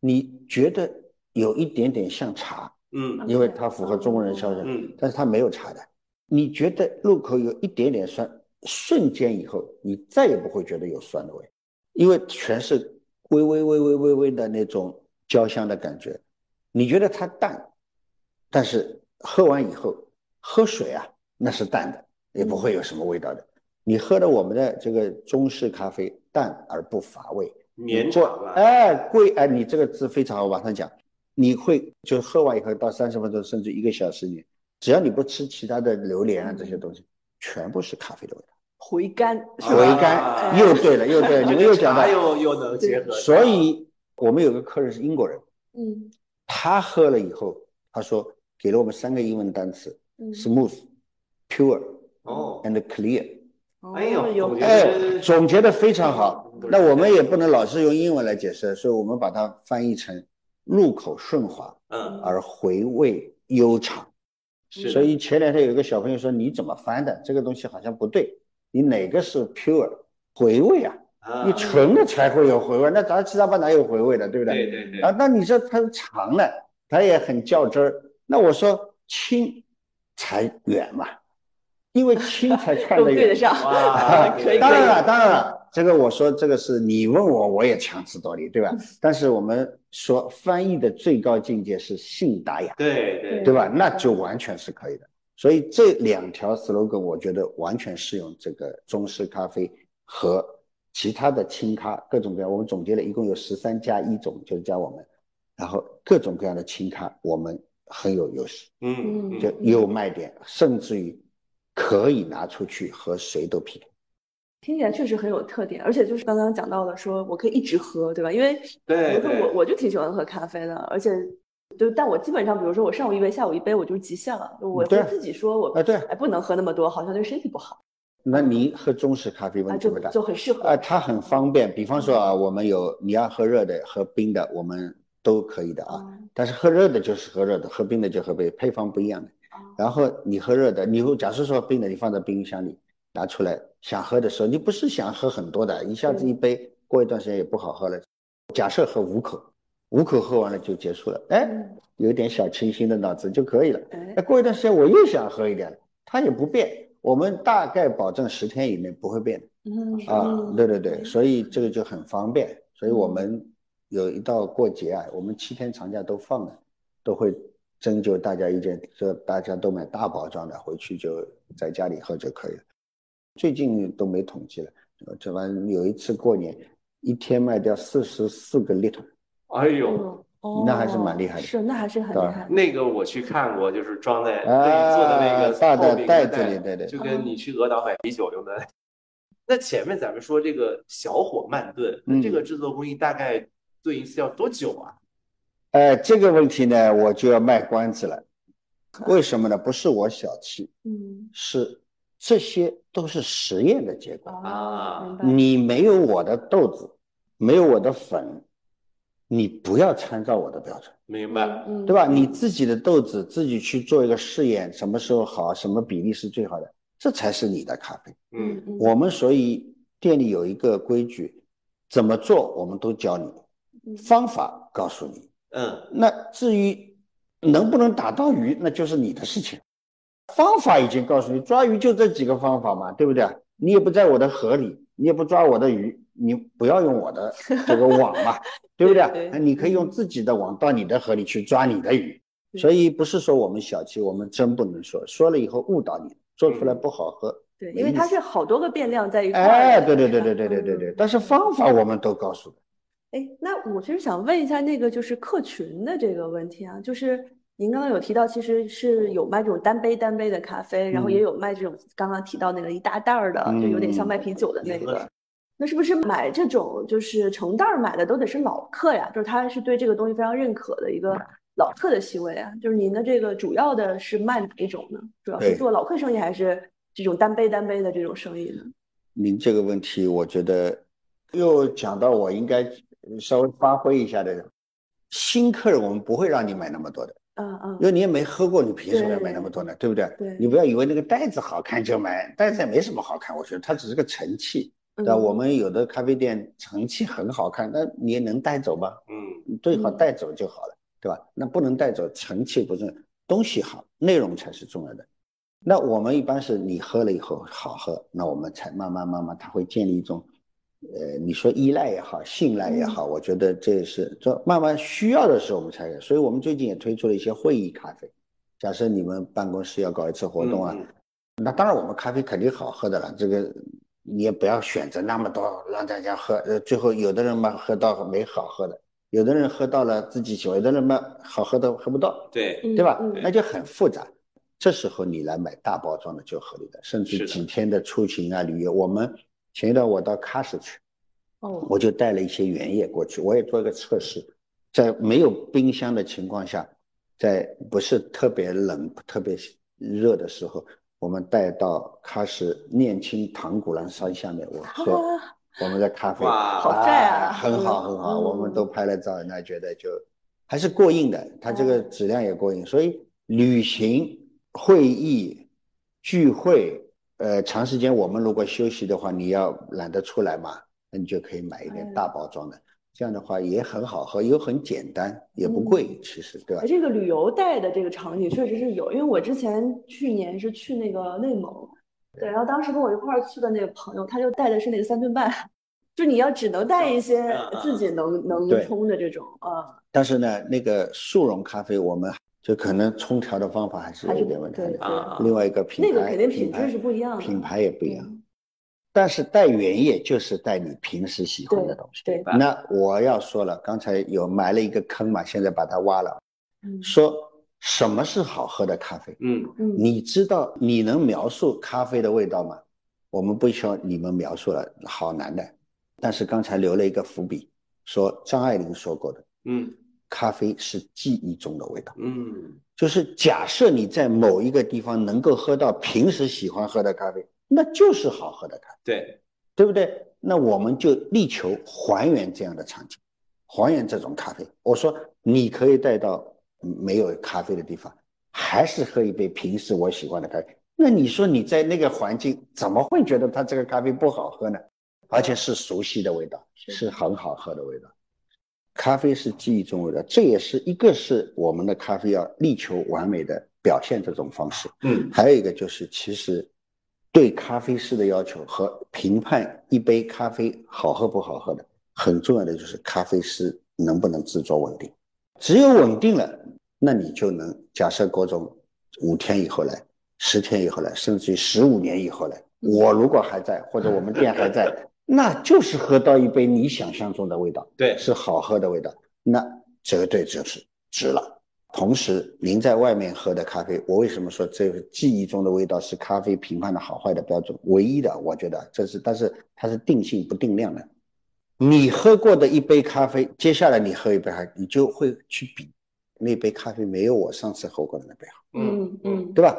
你觉得有一点点像茶，嗯。因为它符合中国人消费，嗯。但是它没有茶的，你觉得入口有一点点酸，瞬间以后你再也不会觉得有酸的味，因为全是微微微微微微的那种焦香的感觉。你觉得它淡，但是喝完以后喝水啊，那是淡的，也不会有什么味道的。你喝的我们的这个中式咖啡，淡而不乏味，绵长了。哎，贵哎，你这个字非常好，往上讲，你会就喝完以后到三十分钟甚至一个小时里，只要你不吃其他的榴莲啊这些东西，全部是咖啡的味道。回甘，回甘，又对了，又对了，你们又讲到，又又能结合。所以我们有个客人是英国人，嗯，他喝了以后，他说给了我们三个英文单词：smooth、pure 哦 and clear。哎呦，有哎，总结的非常好。那我们也不能老是用英文来解释，所以我们把它翻译成入口顺滑，嗯，而回味悠长。是。所以前两天有一个小朋友说：“你怎么翻的？这个东西好像不对。你哪个是 pure 回味啊？你纯的才会有回味，那咱七杂八哪有回味的，对不对？对对对。啊，那你说它长了，它也很较真儿。那我说轻才远嘛。”因为轻才看得远，当然了，当然了，这个我说这个是你问我，我也强词夺理，对吧？但是我们说翻译的最高境界是信达雅，对对，对吧？那就完全是可以的。所以这两条 slogan 我觉得完全适用这个中式咖啡和其他的轻咖各种各样。我们总结了一共有十三加一种，就是加我们，然后各种各样的轻咖我们很有优势，嗯，就有卖点，甚至于。可以拿出去和谁都 PK，听起来确实很有特点，而且就是刚刚讲到了，说我可以一直喝，对吧？因为对，比如说我我就挺喜欢喝咖啡的，而且就但我基本上，比如说我上午一杯，下午一杯，我就是极限了。我会自己说我哎，对，哎，不能喝那么多，好像对身体不好。那你喝中式咖啡问题不大，就很适合啊，它很方便。比方说啊，我们有你要喝热的、喝冰的，我们都可以的啊。但是喝热的就是喝热的，喝冰的就喝冰，配方不一样的。然后你喝热的，你假设说冰的，你放在冰箱里拿出来，想喝的时候，你不是想喝很多的，一下子一杯，过一段时间也不好喝了。假设喝五口，五口喝完了就结束了，哎，有点小清新的脑子就可以了。哎，过一段时间我又想喝一点，它也不变，我们大概保证十天以内不会变的。嗯啊，对对对，所以这个就很方便。所以我们有一到过节啊，我们七天长假都放了，都会。征求大家意见，说大家都买大包装的，回去就在家里喝就可以了。最近都没统计了，这完有一次过年，一天卖掉四十四个 liter。哎呦，那还是蛮厉害的。是，那还是很厉害。那个我去看过，就是装在可以做的那个大的袋子里，对对，就跟你去鹅岛买啤酒用的。那前面咱们说这个小火慢炖，那这个制作工艺大概炖一次要多久啊？哎，这个问题呢，我就要卖关子了。为什么呢？不是我小气，嗯，是这些都是实验的结果啊。你没有我的豆子，没有我的粉，你不要参照我的标准。明白，对吧？你自己的豆子自己去做一个试验，什么时候好，什么比例是最好的，这才是你的咖啡。嗯，我们所以店里有一个规矩，怎么做我们都教你，方法告诉你。嗯，那至于能不能打到鱼，那就是你的事情。方法已经告诉你，抓鱼就这几个方法嘛，对不对？你也不在我的河里，你也不抓我的鱼，你不要用我的这个网嘛，对不对？那你可以用自己的网到你的河里去抓你的鱼。所以不是说我们小气，我们真不能说，说了以后误导你，做出来不好喝。对，因为它是好多个变量在一块。哎，对对对对对对对对。但是方法我们都告诉的。哎，那我其实想问一下，那个就是客群的这个问题啊，就是您刚刚有提到，其实是有卖这种单杯单杯的咖啡，然后也有卖这种刚刚提到那个一大袋儿的，就有点像卖啤酒的那个。那是不是买这种就是成袋儿买的都得是老客呀？就是他是对这个东西非常认可的一个老客的行为啊？就是您的这个主要的是卖哪一种呢？主要是做老客生意还是这种单杯单杯的这种生意呢？您这个问题，我觉得又讲到我应该。稍微发挥一下的新客人，我们不会让你买那么多的，嗯嗯，因为你也没喝过，你凭什么要买那么多呢？对不对？对，你不要以为那个袋子好看就买，袋子也没什么好看，我觉得它只是个盛器，对吧？我们有的咖啡店盛器很好看，那你也能带走吗？嗯，最好带走就好了，对吧？那不能带走，盛器不是东西好，内容才是重要的。那我们一般是你喝了以后好喝，那我们才慢慢慢慢，它会建立一种，呃，你说依赖也好，信赖也好，我觉得这是这慢慢需要的时候我们才有。所以我们最近也推出了一些会议咖啡。假设你们办公室要搞一次活动啊，那当然我们咖啡肯定好喝的了。这个你也不要选择那么多让大家喝，呃，最后有的人嘛喝到没好喝的，有的人喝到了自己喜欢，有的人嘛好喝的喝不到，对对吧？那就很复杂。这时候你来买大包装的就合理的，甚至几天的出行啊、旅游，我们前一段我到喀什去，哦，我就带了一些原液过去，我也做一个测试，在没有冰箱的情况下，在不是特别冷、特别热的时候，我们带到喀什念青唐古兰山下面，我喝我们的咖啡，好帅啊，很好很好，我们都拍了照，那觉得就还是过硬的，它这个质量也过硬，所以旅行。会议、聚会，呃，长时间我们如果休息的话，你要懒得出来嘛，那你就可以买一点大包装的，这样的话也很好喝，又很简单，也不贵，其实对吧？这个旅游带的这个场景确实是有，因为我之前去年是去那个内蒙，对，然后当时跟我一块儿去的那个朋友，他就带的是那个三顿半，就你要只能带一些自己能能冲的这种啊。但是呢，那个速溶咖啡我们。就可能冲调的方法还是有点问题啊。另外一个品牌，那个肯定品质是不一样的，品牌也不一样。但是带原液就是带你平时喜欢的东西。对。那我要说了，刚才有埋了一个坑嘛，现在把它挖了。说什么是好喝的咖啡？嗯嗯。你知道你能描述咖啡的味道吗？我们不需要你们描述了，好难的。但是刚才留了一个伏笔，说张爱玲说过的。嗯。咖啡是记忆中的味道，嗯，就是假设你在某一个地方能够喝到平时喜欢喝的咖啡，那就是好喝的咖啡，对，对不对？那我们就力求还原这样的场景，还原这种咖啡。我说你可以带到没有咖啡的地方，还是喝一杯平时我喜欢的咖啡。那你说你在那个环境怎么会觉得它这个咖啡不好喝呢？而且是熟悉的味道，是很好喝的味道。咖啡是记忆中味道，这也是一个是我们的咖啡要力求完美的表现这种方式。嗯，还有一个就是其实对咖啡师的要求和评判一杯咖啡好喝不好喝的很重要的就是咖啡师能不能制作稳定。只有稳定了，那你就能假设郭总五天以后来，十天以后来，甚至于十五年以后来，我如果还在或者我们店还在。那就是喝到一杯你想象中的味道，对，是好喝的味道，那绝对就是值了。同时，您在外面喝的咖啡，我为什么说这个记忆中的味道是咖啡评判的好坏的标准？唯一的，我觉得这是，但是它是定性不定量的。你喝过的一杯咖啡，接下来你喝一杯咖啡，你就会去比那杯咖啡没有我上次喝过的那杯好，嗯嗯，对吧？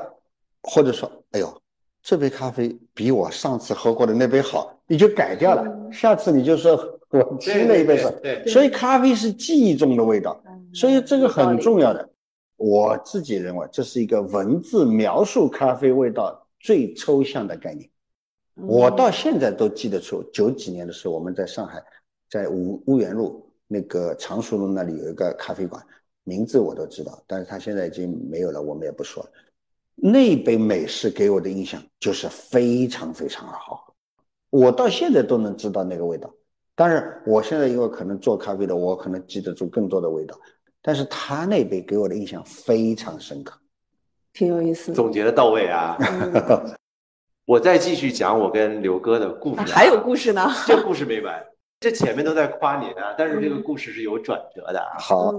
或者说，哎呦。这杯咖啡比我上次喝过的那杯好，你就改掉了。下次你就说我新的一杯是。对，所以咖啡是记忆中的味道，所以这个很重要的。我自己认为这是一个文字描述咖啡味道最抽象的概念。我到现在都记得出，九几年的时候我们在上海，在乌乌园路那个常熟路那里有一个咖啡馆，名字我都知道，但是他现在已经没有了，我们也不说了。那杯美式给我的印象就是非常非常的好喝，我到现在都能知道那个味道。当然，我现在因为可能做咖啡的，我可能记得住更多的味道。但是他那杯给我的印象非常深刻，挺有意思。总结的到位啊！我再继续讲我跟刘哥的故事，还有故事呢？这故事没完，这前面都在夸您啊，但是这个故事是有转折的啊。好，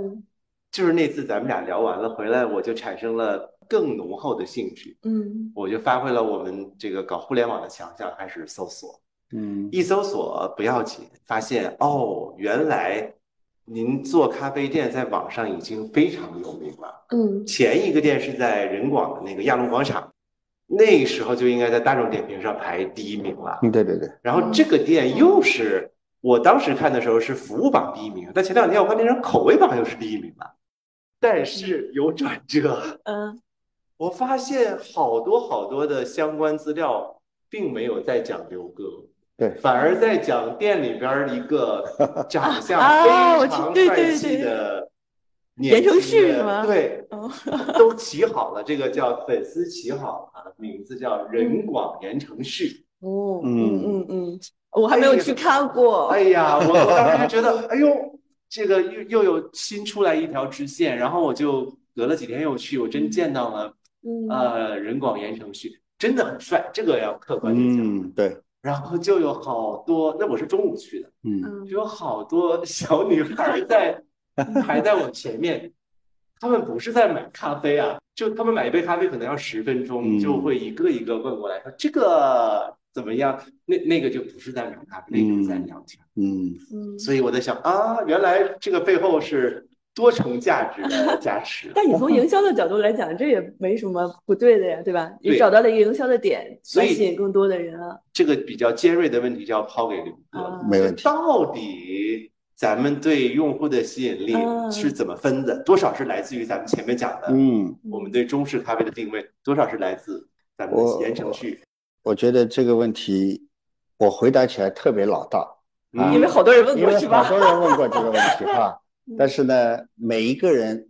就是那次咱们俩聊完了回来，我就产生了。更浓厚的兴趣，嗯，我就发挥了我们这个搞互联网的强项，开始搜索，嗯，一搜索不要紧，发现哦，原来您做咖啡店在网上已经非常有名了，嗯，前一个店是在人广的那个亚龙广场，那时候就应该在大众点评上排第一名了，嗯，对对对，然后这个店又是我当时看的时候是服务榜第一名，但前两天我看变成口味榜又是第一名了，但是有转折，嗯。我发现好多好多的相关资料，并没有在讲刘哥，对，反而在讲店里边一个长 相非常帅气的言承旭年轻的是吗对，哦都起好了，这个叫粉丝起好了，名字叫任广言承旭。哦，嗯嗯嗯嗯，我还没有去看过。哎呀，我我当时就觉得，哎呦，这个又又有新出来一条支线，然后我就隔了几天又去，我真见到了嗯呃人广言承旭，真的很帅，这个要客观的讲。嗯，对，然后就有好多，那我是中午去的，嗯嗯就有好多小女孩在排在我前面，她们不是在买咖啡啊，就她们买一杯咖啡可能要十分钟，嗯就会一个一个问过来说这个怎么样？那那个就不是在买咖啡，那个在聊天。嗯嗯，所以我在想啊，原来这个背后是多重价值的加持。但你从 营销的角度来讲，这也没什么不对的呀，对吧？你找到了一个营销的点，所以来吸引更多的人啊。这个比较尖锐的问题就要抛给刘哥没问题到底咱们对用户的吸引力嗯是怎么分的？多少是来自于咱们前面讲的，嗯，我们对中式咖啡的定位，多少是来自咱们的言承旭？我觉得这个问题我回答起来特别老道，因为好多人问因为过是吧好？多人问过这个问题哈。但是呢，每一个人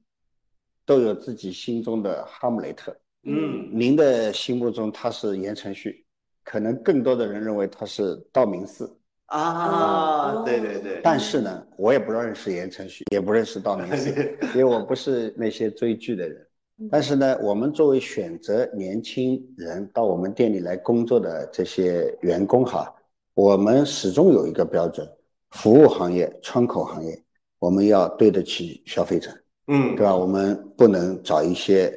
都有自己心中的哈姆雷特。嗯您的心目中他是言承旭，可能更多的人认为他是道明寺。啊，哦对对对，但是呢，我也不认识言承旭，也不认识道明寺，因为我不是那些追剧的人。但是呢，我们作为选择年轻人到我们店里来工作的这些员工哈，我们始终有一个标准：服务行业、窗口行业，我们要对得起消费者，嗯对吧？我们不能找一些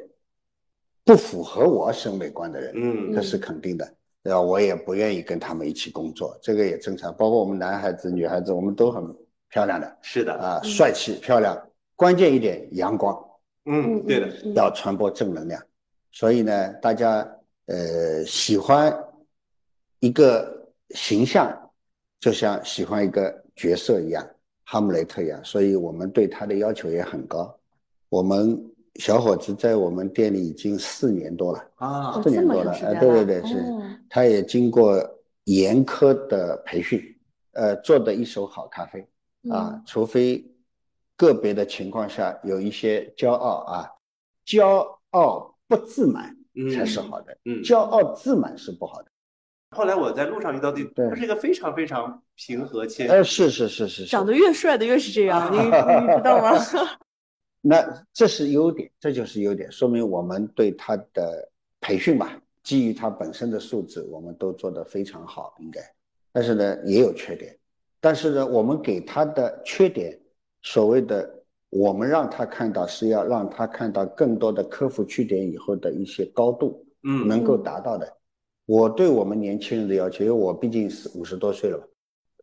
不符合我审美观的人，嗯这是肯定的。对吧？我也不愿意跟他们一起工作，这个也正常。包括我们男孩子、女孩子，我们都很漂亮的是的，啊，帅气漂亮，关键一点阳光。嗯，对的，嗯要传播正能量。所以呢，大家呃喜欢一个形象，就像喜欢一个角色一样，哈姆雷特一样。所以我们对他的要求也很高。我们小伙子在我们店里已经四年多了，啊四年多了，长时间呃，对对对，是哦，他也经过严苛的培训，呃，做的一手好咖啡。啊嗯，除非个别的情况下有一些骄傲啊，骄傲不自满才是好的，嗯，骄傲自满是不好的。后来我在路上遇到的，对他是一个非常非常平和谦哎，是是是是是长，得越帅的越是这样，你你知道吗？那这是优点，这就是优点，说明我们对他的培训吧，基于他本身的素质，我们都做得非常好，应该。但是呢，也有缺点，但是呢，我们给他的缺点，所谓的我们让他看到，是要让他看到更多的克服缺点以后的一些高度，嗯能够达到的。我对我们年轻人的要求，因为我毕竟是五十多岁了吧，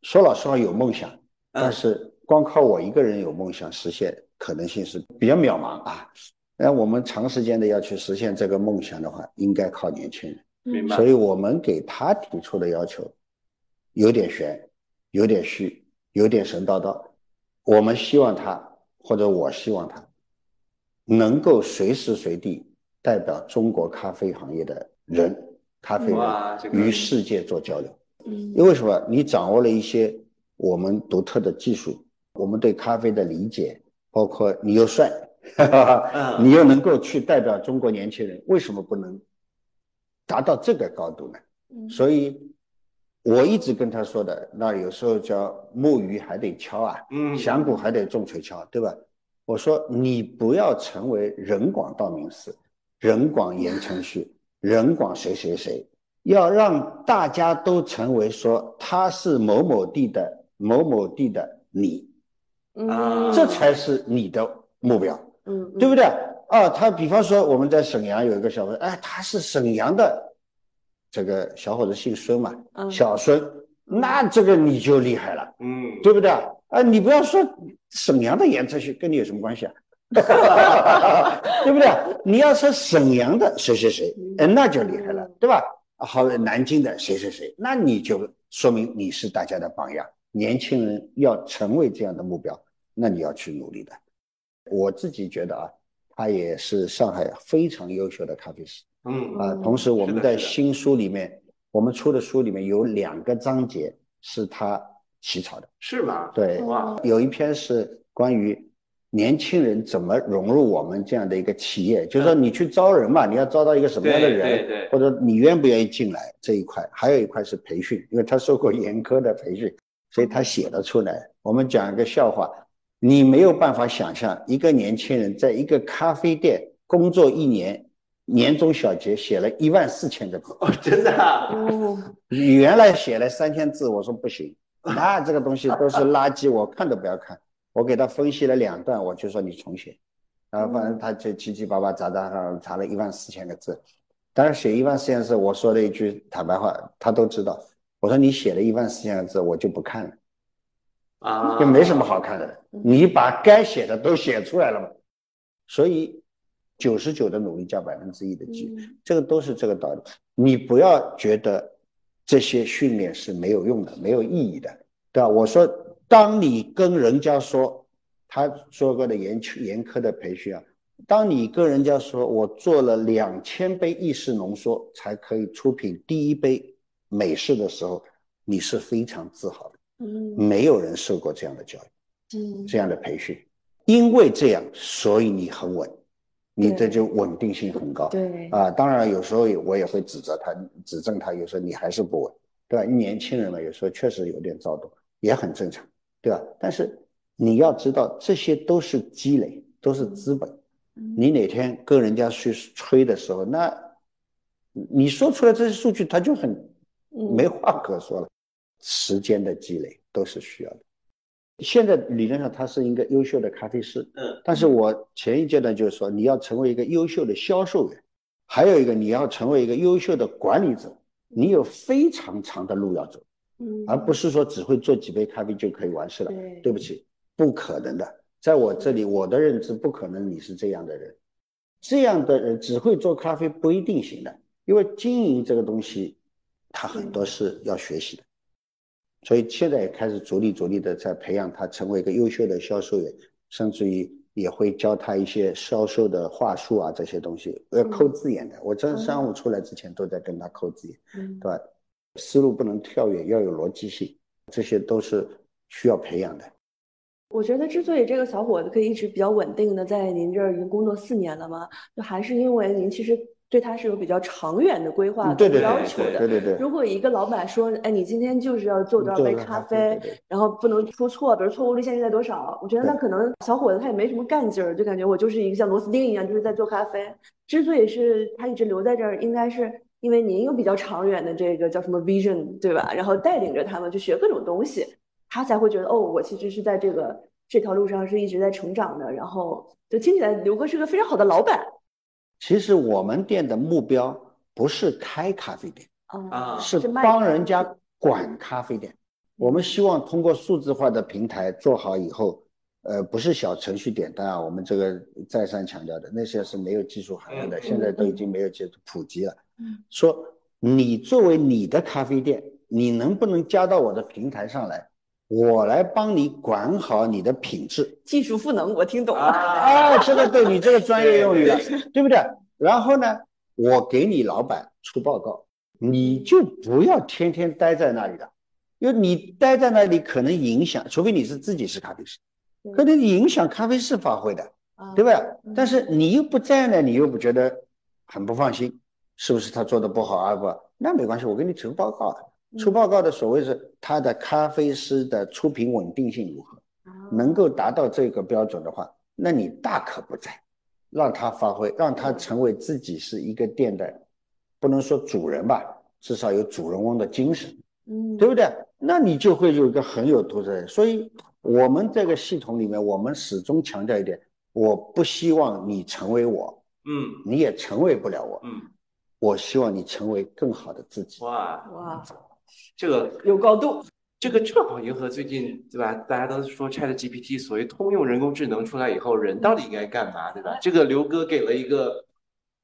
说老实话有梦想，但嗯是光靠我一个人有梦想实现可能性是比较渺茫啊。那我们长时间的要去实现这个梦想的话，应该靠年轻人。明白所以我们给他提出的要求有点悬，有点虚，有点神叨叨。我们希望他，或者我希望他，能够随时随地代表中国咖啡行业的人，咖啡与世界做交流。嗯因为什么？你掌握了一些我们独特的技术，我们对咖啡的理解，包括你又帅，嗯 你又能够去代表中国年轻人，为什么不能达到这个高度呢？嗯所以我一直跟他说的，那有时候叫木鱼还得敲啊，嗯响鼓还得重锤敲，对吧？我说你不要成为人广道明寺，人广言承旭，人广谁谁谁，要让大家都成为说他是某某地的某某地的你，啊这才是你的目标。嗯对不对？啊，他比方说我们在沈阳有一个小伙子，哎，他是沈阳的这个小伙子姓孙嘛，嗯小孙，那这个你就厉害了，嗯，对不对？啊，你不要说沈阳的言承旭跟你有什么关系啊？对不对？你要说沈阳的谁谁谁，嗯，那就厉害了，对吧？好，南京的谁谁谁，那你就说明你是大家的榜样。年轻人要成为这样的目标，那你要去努力的。我自己觉得啊，他也是上海非常优秀的咖啡师嗯啊。嗯同时，我们在新书里面，我们出的书里面有两个章节是他起草的。是吗？对，哇，有一篇是关于年轻人怎么融入我们这样的一个企业？就是说，你去招人嘛，你要招到一个什么样的人，或者你愿不愿意进来这一块。还有一块是培训，因为他受过严苛的培训，所以他写了出来。我们讲一个笑话，你没有办法想象一个年轻人在一个咖啡店工作一年，年终小结写了一万四千个字。哦，真的啊，哦，你原来写了三千字，我说不行，那这个东西都是垃圾，我看都不要看。我给他分析了两段，我就说你重写，然后反正他就七七八八杂杂上查了一万四千个字，当然写一万四千字，我说了一句坦白话，他都知道。我说你写了一万四千个字，我就不看了，啊，就没什么好看的。你把该写的都写出来了嘛，所以九十九的努力加百分之一的机这个都是这个道理。你不要觉得这些训练是没有用的、没有意义的，对吧？我说，当你跟人家说他做过的严严苛的培训啊，当你跟人家说我做了两千杯意式浓缩才可以出品第一杯美式的时候，你是非常自豪的。嗯没有人受过这样的教育。嗯这样的培训，因为这样，所以你很稳，你这就稳定性很高。对啊，当然有时候也我也会指责他，指正他，有时候你还是不稳，对吧？年轻人嘛，有时候确实有点躁动，也很正常，对吧？但是你要知道，这些都是积累，都是资本。嗯你哪天跟人家去吹的时候，那你说出来这些数据，他就很嗯没话可说了。时间的积累都是需要的。现在理论上他是一个优秀的咖啡师，嗯，但是我前一阶段就是说，你要成为一个优秀的销售员，还有一个你要成为一个优秀的管理者，你有非常长的路要走，嗯而不是说只会做几杯咖啡就可以完事了。对对不起，不可能的，在我这里，我的认知不可能你是这样的人，这样的人只会做咖啡不一定行的，因为经营这个东西，他很多是要学习的。所以现在也开始逐粒逐粒的在培养他成为一个优秀的销售员，甚至于也会教他一些销售的话术啊这些东西，要抠字眼的。我这上午出来之前都在跟他抠字眼，嗯对吧？思路不能跳跃，要有逻辑性，这些都是需要培养的。我觉得之所以这个小伙子可以一直比较稳定的在您这儿已经工作四年了嘛，就还是因为您其实对他是有比较长远的规划要求的。对对对，如果一个老板说，哎，你今天就是要做多少杯咖啡，然后不能出错，比如错误率限制在多少，我觉得那可能小伙子他也没什么干劲儿，就感觉我就是一个像螺丝钉一样，就是在做咖啡。之所以是他一直留在这儿，应该是因为您有比较长远的这个叫什么 vision，对吧？然后带领着他们去学各种东西，他才会觉得哦，我其实是在这个这条路上是一直在成长的。然后就听起来刘哥是个非常好的老板其实我们店的目标不是开咖啡店，啊是帮人家管咖啡店。我们希望通过数字化的平台做好以后，呃，不是小程序点单啊，我们这个再三强调的，那些是没有技术含量的，嗯现在都已经没有技术普及了。嗯说你作为你的咖啡店，你能不能加到我的平台上来？我来帮你管好你的品质。技术赋能，我听懂了。啊，啊，这个对你这个专业用语了对，不对？然后呢，我给你老板出报告，你就不要天天待在那里了，因为你待在那里可能影响，除非你是自己是咖啡师，可能影响咖啡师发挥的，啊对吧嗯？但是你又不在呢，你又不觉得很不放心，是不是他做的不好啊？不，那没关系，我给你出报告啊。出嗯报告的所谓是他的咖啡师的出品稳定性如何？啊能够达到这个标准的话，那你大可不在，让他发挥，让他成为自己是一个店的，不能说主人吧，至少有主人翁的精神，嗯对不对？那你就会有一个很有投资人。所以，我们这个系统里面，我们始终强调一点：我不希望你成为我，嗯你也成为不了我。嗯，我希望你成为更好的自己。哇，哇，这个有高度。这个正好迎合最近对吧？大家都说 Chat GPT 所谓通用人工智能出来以后，人到底应该干嘛，对吧？这个刘哥给了一个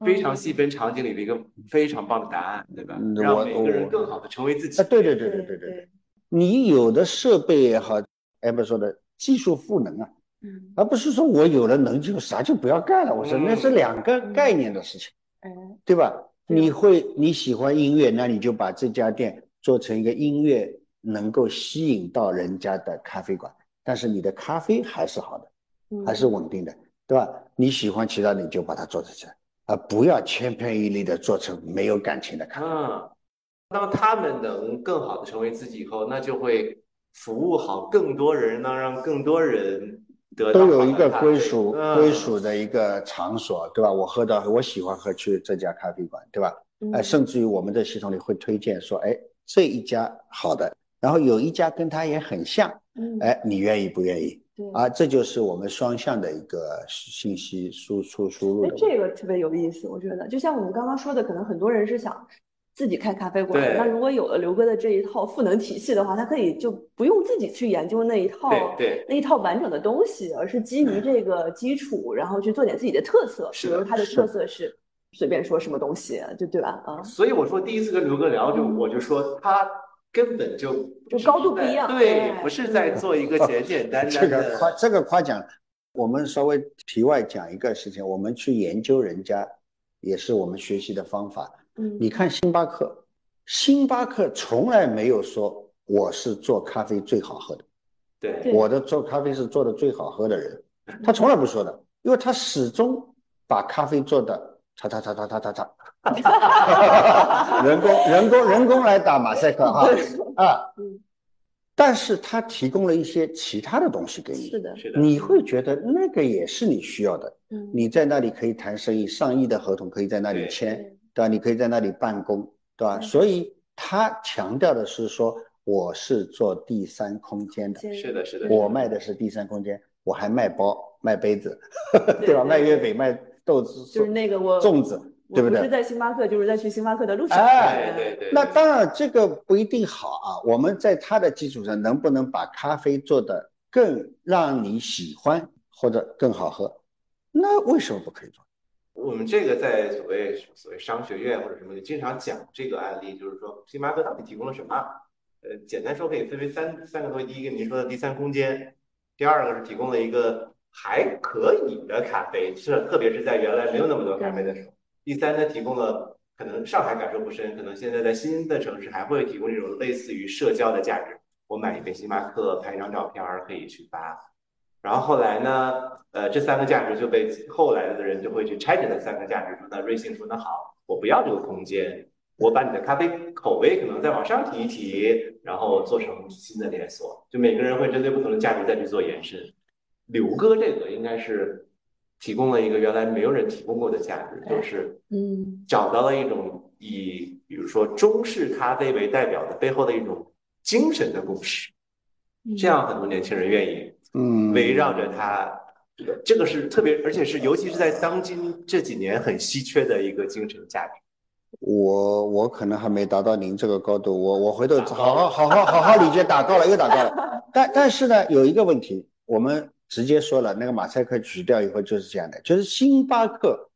非常细分场景里的一个非常棒的答案，对吧嗯？让我每个人我更好的成为自己啊，。对对对对对对对，你有的设备也好，哎，不说的技术赋能啊，嗯，而不是说我有了能就啥就不要干了。我说那是两个概念的事情，嗯，对吧？对你会你喜欢音乐，那你就把这家店做成一个音乐能够吸引到人家的咖啡馆，但是你的咖啡还是好的，还是稳定的，对吧？你喜欢其他的你就把它做起来，而不要千篇一律的做成没有感情的咖啡。嗯，当他们能更好的成为自己以后，那就会服务好更多人，能让更多人得到都有一个归属嗯归属的一个场所，对吧？我喝到我喜欢喝去这家咖啡馆，对吧？哎，嗯甚至于我们的系统里会推荐说，哎，这一家好的，然后有一家跟它也很像，嗯，哎，你愿意不愿意？对。啊，这就是我们双向的一个信息输出输入哎。这个特别有意思，我觉得，就像我们刚刚说的，可能很多人是想自己开咖啡馆。那如果有了刘哥的这一套赋能体系的话，他可以就不用自己去研究那一套对对那一套完整的东西，而是基于这个基础，然后去做点自己的特色。是如他的特色是随便说什么东西，就对吧？啊，所以我说第一次跟刘哥聊，就嗯我就说他根本就就高度不一样对哎，不是在做一个简 简单单的，个夸这个夸奖，我们稍微题外讲一个事情，我们去研究人家，也是我们学习的方法。嗯，你看星巴克，星巴克从来没有说我是做咖啡最好喝的，对。对。我的做咖啡是做的最好喝的人，他从来不说的，因为他始终把咖啡做的嚓嚓嚓嚓嚓嚓嚓，人工人工人工来打马赛克哈啊嗯，但是他提供了一些其他的东西给你是，的，是的，你会觉得那个也是你需要的，嗯，你在那里可以谈生意，上亿的合同可以在那里对。签。对对吧？你可以在那里办公，对吧？嗯所以他强调的是说，我是做第三空间的，是的，是的，我卖的是第三空间，我还卖包、卖杯子，对对吧？卖月饼、卖豆子、就是那个我粽子，对不对不是？在星巴克，就是在去星巴克的路上。哎对对对，那当然，这个不一定好啊。我们在它的基础上，能不能把咖啡做得更让你喜欢或者更好喝？那为什么不可以做？我们这个在所谓所谓商学院或者什么，就经常讲这个案例，就是说星巴克到底提供了什么？呃，简单说可以分为三三个东西。第一个您说的第三空间，第二个是提供了一个还可以的咖啡，是特别是在原来没有那么多咖啡的时候。第三呢，提供了可能上海感受不深，可能现在在新的城市还会提供这种类似于社交的价值。我买一杯星巴克，拍一张照片可以去发。然后后来呢，呃，这三个价值就被后来的人就会去拆解这三个价值，说那瑞幸说那好，我不要这个空间，我把你的咖啡口味可能再往上提一提，然后做成新的连锁，就每个人会针对不同的价值再去做延伸。刘哥这个应该是提供了一个原来没有人提供过的价值，就是嗯。找到了一种以比如说中式咖啡为代表的背后的一种精神的故事，这样很多年轻人愿意嗯，围绕着它，这个是特别，而且是尤其是在当今这几年很稀缺的一个精神价值。我我可能还没达到您这个高度，我我回头好好好好好好理解，打高了又打高了。但但是呢，有一个问题，我们直接说了，那个马赛克取掉以后就是这样的，就是星巴克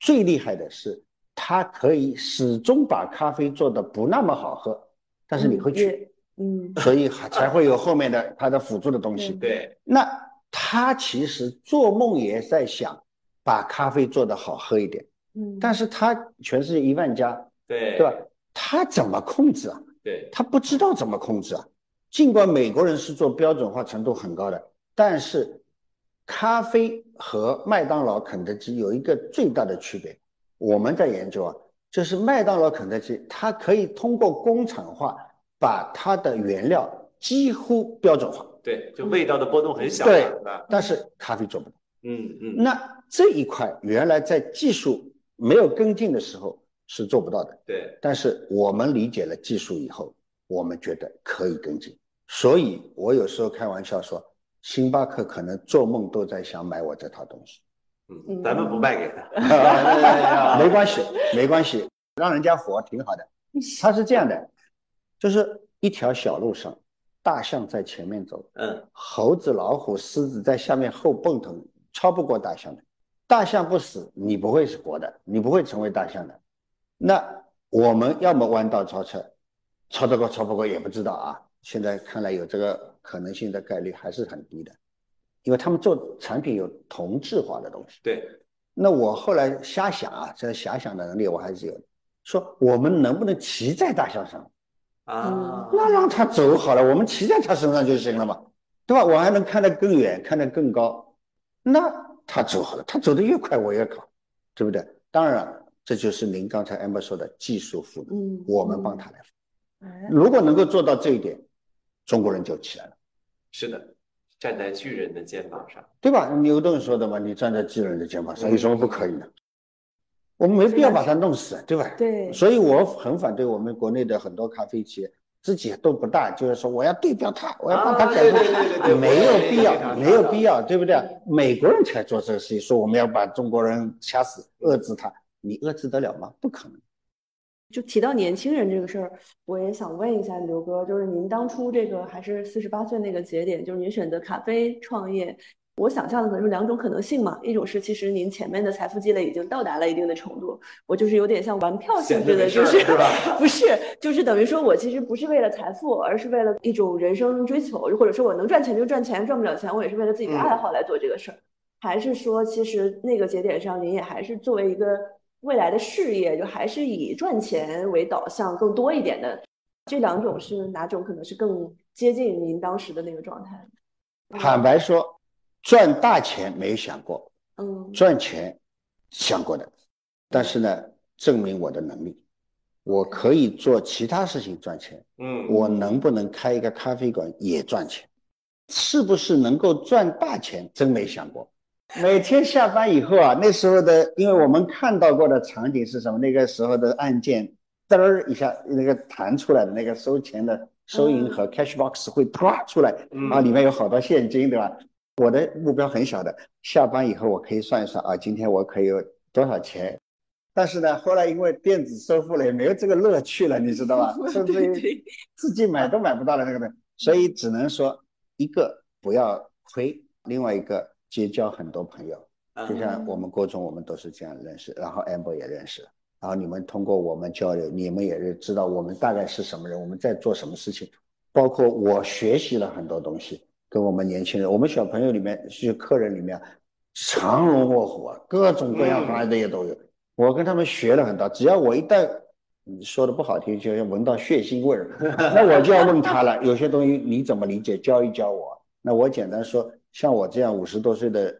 最厉害的是，它可以始终把咖啡做的不那么好喝，但是你会去，也嗯所以还才会有后面的它的辅助的东西。对，那他其实做梦也在想把咖啡做得好喝一点，嗯，但是他全世界一万家，对，对吧？他怎么控制啊？对，他不知道怎么控制啊。尽管美国人是做标准化程度很高的，但是咖啡和麦当劳、肯德基有一个最大的区别，我们在研究啊，就是麦当劳、肯德基，它可以通过工厂化把它的原料几乎标准化，对，就味道的波动很小，对吧？但是咖啡做不到。嗯嗯，那这一块原来在技术没有跟进的时候是做不到的，对，但是我们理解了技术以后，我们觉得可以跟进。所以我有时候开玩笑说，星巴克可能做梦都在想买我这套东西。嗯，咱们不卖给他，没关系，没关系，让人家活挺好的。他是这样的，就是一条小路上，大象在前面走，嗯，猴子、老虎、狮子在下面后蹦腾，超不过大象的。大象不死，你不会是活的，你不会成为大象的。那我们要么弯道超车，超得过超不过也不知道啊。现在看来有这个可能性的概率还是很低的，因为他们做产品有同质化的东西。对，那我后来瞎想啊，这遐想的能力我还是有的。说我们能不能骑在大象上？啊，那让他走好了，我们骑在他身上就行了嘛，对吧？我还能看得更远，看得更高。那他走好了，他走得越快，我越搞，对不对？当然，这就是您刚才 amber 说的技术赋能，嗯，我们帮他来。哎，如果能够做到这一点，中国人就起来了，是的，站在巨人的肩膀上。对吧？牛顿说的嘛，你站在巨人的肩膀上，有什么不可以的？我们没必要把它弄死，对吧？对，所以我很反对我们国内的很多咖啡企业自己都不大，就是说我要对标它，我要帮他啊改对对对对对没有必要，没有必要，对不对？美国人才做这个事情，说我们要把中国人掐死、遏制他，你遏制得了吗？不可能。就提到年轻人这个事儿，我也想问一下刘哥，就是您当初这个还是四十八岁那个节点，就是您选择咖啡创业，我想象的可能是两种可能性嘛，一种是其实您前面的财富积累已经到达了一定的程度，我就是有点像玩票性质的，就是不是，就是等于说我其实不是为了财富，而是为了一种人生追求，或者说我能赚钱就赚钱，赚不了钱我也是为了自己的嗯爱好来做这个事儿，还是说其实那个节点上您也还是作为一个未来的事业，就还是以赚钱为导向更多一点的，这两种是哪种可能是更接近您当时的那个状态？坦白说，赚大钱没想过，嗯赚钱想过的，但是呢，证明我的能力，我可以做其他事情赚钱，嗯，我能不能开一个咖啡馆也赚钱？是不是能够赚大钱？真没想过。每天下班以后啊，那时候的，因为我们看到过的场景是什么？那个时候的按键嘚儿一下，那个弹出来的那个收钱的收银盒 cash box 会啪出来嗯啊，里面有好多现金，对吧？我的目标很小的，下班以后我可以算一算啊，今天我可以有多少钱。但是呢，后来因为电子收付了，也没有这个乐趣了，你知道吧？甚至于自己买都买不到了那个东西，所以只能说一个不要亏，另外一个结交很多朋友。嗯就像我们郭总，我们都是这样认识，然后 amber 也认识，然后你们通过我们交流，你们也是知道我们大概是什么人，我们在做什么事情，包括我学习了很多东西，跟我们年轻人，我们小朋友里面是客人里面藏龙卧虎啊，各种各样行业的也都有，我跟他们学了很多，只要我一旦说的不好听，就要闻到血腥味儿，那我就要问他了，有些东西你怎么理解，教一教我。那我简单说，像我这样五十多岁的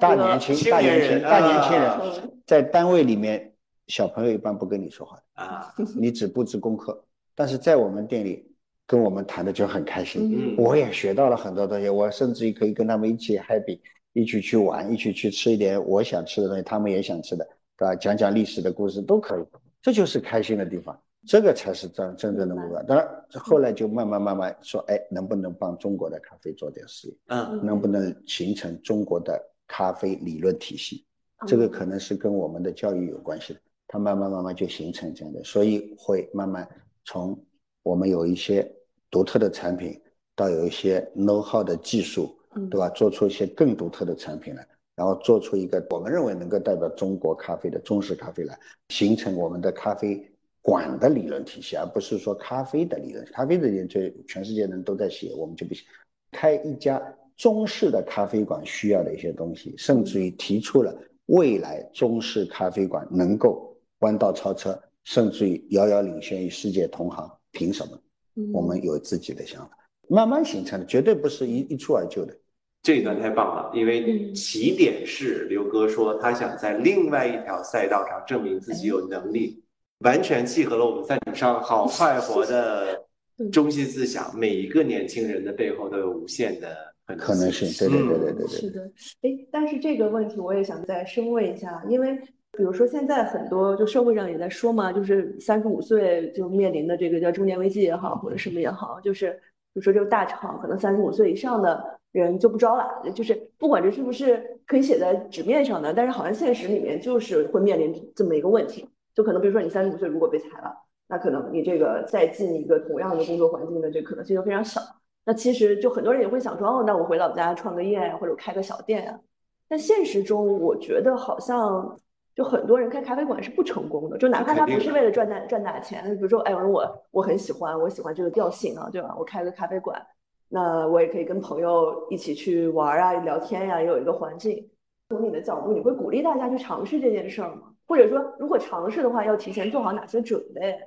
大年轻、大年轻、大年轻啊人，在单位里面，小朋友一般不跟你说话，啊，你只布置功课。但是在我们店里，跟我们谈的就很开心，嗯我也学到了很多东西，我甚至于可以跟他们一起 happy，一起去玩，一起去吃一点我想吃的东西，他们也想吃的，对吧？讲讲历史的故事都可以，这就是开心的地方，这个才是真真正的目标。当然，后来就慢慢慢慢说，哎，能不能帮中国的咖啡做点事业？嗯能不能形成中国的咖啡理论体系？这个可能是跟我们的教育有关系的，它慢慢慢慢就形成这样的，所以会慢慢从我们有一些独特的产品，到有一些 know how 的技术，嗯对吧？做出一些更独特的产品来，然后做出一个我们认为能够代表中国咖啡的中式咖啡来，形成我们的咖啡馆的理论体系，而不是说咖啡的理论。咖啡的理论，这全世界人都在写，我们就不写。开一家中式的咖啡馆需要的一些东西，甚至于提出了未来中式咖啡馆能够弯道超车，甚至于遥遥领先于世界同行。凭什么？嗯我们有自己的想法，慢慢形成的，绝对不是一一蹴而就的。这一段太棒了，因为嗯起点是刘哥说他想在另外一条赛道上证明自己有能力，完全契合了我们在场上好快活的 嗯中心思想。每一个年轻人的背后都有无限的可能性，对对对对对对。是的，哎，但是这个问题我也想再深问一下，因为比如说现在很多就社会上也在说嘛，就是三十五岁就面临的这个叫中年危机也好，或者什么也好，就是就说这个大厂可能三十五岁以上的人就不招了，就是不管这是不是可以写在纸面上的，但是好像现实里面就是会面临这么一个问题，就可能比如说你三十五岁如果被裁了，那可能你这个再进一个同样的工作环境的这可能性就非常小。那其实就很多人也会想说，哦，那我回老家创个业呀，或者开个小店呀。但现实中，我觉得好像就很多人开咖啡馆是不成功的，就哪怕他不是为了赚大赚大钱，比如说，哎，我我很喜欢，我喜欢这个调性啊，对吧？我开个咖啡馆，那我也可以跟朋友一起去玩啊、聊天呀、也有一个环境。从你的角度，你会鼓励大家去尝试这件事儿吗？或者说，如果尝试的话，要提前做好哪些准备？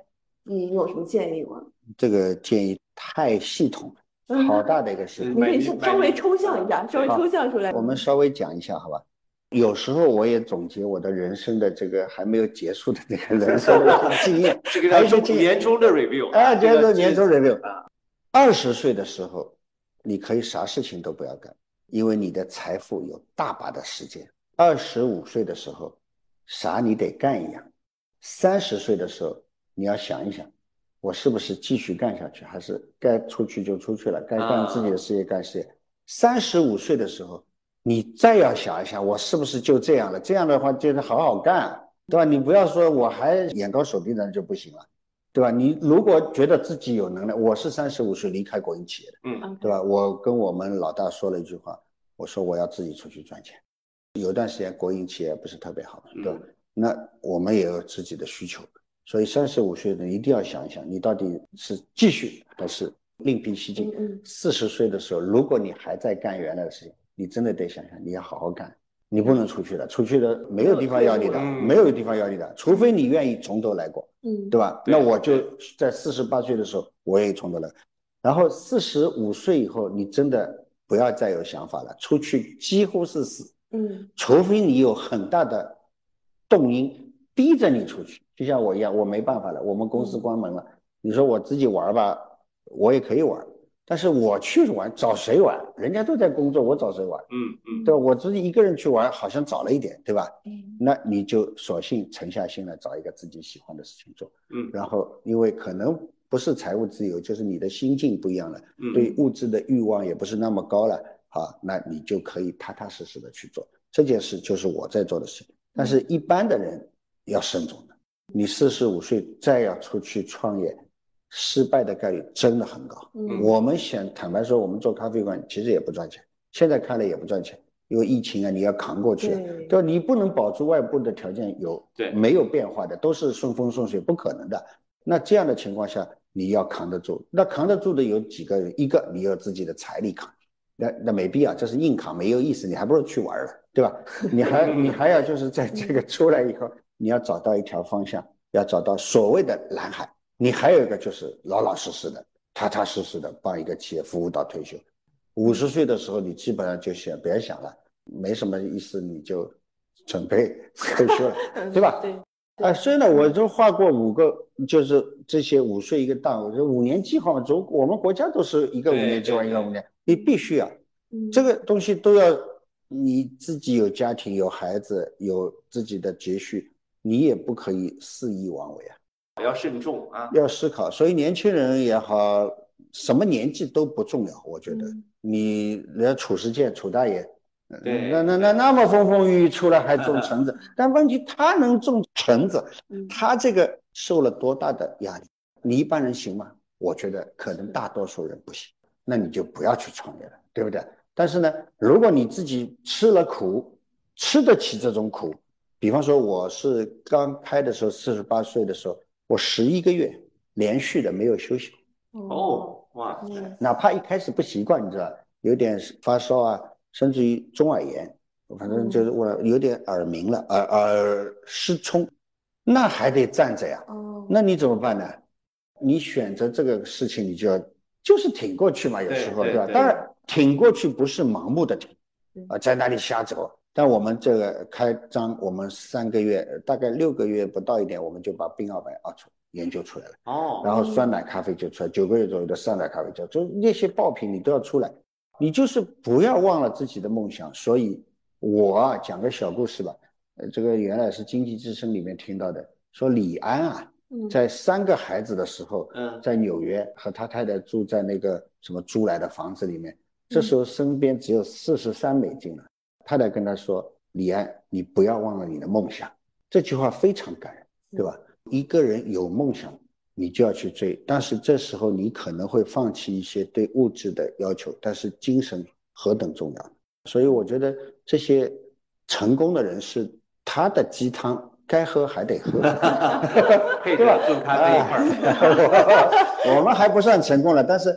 你你有什么建议吗？这个建议太系统了。好大的一个事情。你可以稍微抽象一下，稍微抽象出来。我们稍微讲一下，好吧？有时候我也总结我的人生的这个还没有结束的这个人生的经验，这个叫年终的 review。啊，这个年终 review 啊。二十岁的时候，你可以啥事情都不要干，因为你的财富有大把的时间。二十五岁的时候，啥你得干一样。三十岁的时候，你要想一想，我是不是继续干下去，还是该出去就出去了，该干自己的事业干事业。三十五岁的时候。你再要想一想，我是不是就这样了？这样的话就是好好干，对吧？你不要说我还眼高手低的就不行了，对吧？你如果觉得自己有能耐，我是三十五岁离开国营企业的，嗯，对吧？我跟我们老大说了一句话，我说我要自己出去赚钱。有段时间国营企业不是特别好，对吧？那我们也有自己的需求，所以三十五岁的一定要想一想，你到底是继续还是另辟蹊径。四十岁的时候，如果你还在干原来的事情。你真的得想想，你要好好干，你不能出去了，出去了没有地方要你的，没有地方要你的，除非你愿意从头来过，嗯，对吧？那我就在四十八岁的时候，我也从头来，然后四十五岁以后，你真的不要再有想法了，出去几乎是死，嗯，除非你有很大的动因逼着你出去，就像我一样，我没办法了，我们公司关门了，你说我自己玩吧，我也可以玩。但是我去玩，找谁玩？人家都在工作，我找谁玩？嗯嗯，对吧？我自己一个人去玩，好像早了一点，对吧？嗯，那你就索性沉下心来找一个自己喜欢的事情做。嗯，然后因为可能不是财务自由，就是你的心境不一样了，嗯，对物质的欲望也不是那么高了，好，那你就可以踏踏实实的去做这件事，就是我在做的事情。但是一般的人要慎重的，你四十五岁再要出去创业。失败的概率真的很高。嗯，我们想坦白说，我们做咖啡馆其实也不赚钱，现在看来也不赚钱，因为疫情啊，你要扛过去，对吧？你不能保住外部的条件有对没有变化的，都是顺风顺水，不可能的。那这样的情况下，你要扛得住。那扛得住的有几个人？一个你有自己的财力扛，那那没必要，这是硬扛，没有意思，你还不如去玩了，对吧？你还你还要就是在这个出来以后，你要找到一条方向，要找到所谓的蓝海。你还有一个就是老老实实的、踏踏实实的帮一个企业服务到退休。五十岁的时候，你基本上就想别想了，没什么意思，你就准备 退休了，对吧？对。啊，所以呢，我就画过五个，就是这些五岁一个档，我说五年计划嘛，中我们国家都是一个五年计划，一个五年，你必须啊，这个东西都要你自己有家庭、有孩子、有自己的积蓄，你也不可以肆意妄为啊。要慎重啊，要思考。所以年轻人也好，什么年纪都不重要。我觉得你人家褚时健、褚大爷，那那那那么风风雨雨出来还种橙子，但问题他能种橙子，他这个受了多大的压力？你一般人行吗？我觉得可能大多数人不行。那你就不要去创业了，对不对？但是呢，如果你自己吃了苦，吃得起这种苦，比方说我是刚开的时候，四十八岁的时候。我十一个月连续的没有休息哦，哇，哪怕一开始不习惯，你知道，有点发烧啊，甚至于中耳炎，反正就是我有点耳鸣了，耳耳失聪，那还得站着呀。哦，那你怎么办呢？你选择这个事情，你就要就是挺过去嘛，有时候对吧？当然挺过去不是盲目的挺，啊，在那里瞎走。但我们这个开张，我们三个月，大概六个月不到一点，我们就把冰奥白熬出研究出来了。哦，然后酸奶咖啡就出来，九个月左右的酸奶咖啡就就那些爆品你都要出来，你就是不要忘了自己的梦想。所以，我啊讲个小故事吧，呃，这个原来是经济之声里面听到的，说李安啊，在三个孩子的时候，在纽约和他太太住在那个什么租来的房子里面，这时候身边只有四十三美金了。太太跟他说：“李安，你不要忘了你的梦想。”这句话非常感人，对吧？一个人有梦想，你就要去追，但是这时候你可能会放弃一些对物质的要求，但是精神何等重要。所以我觉得这些成功的人是他的鸡汤该喝还得喝，对吧？做咖啡一块儿，我们还不算成功了，但是。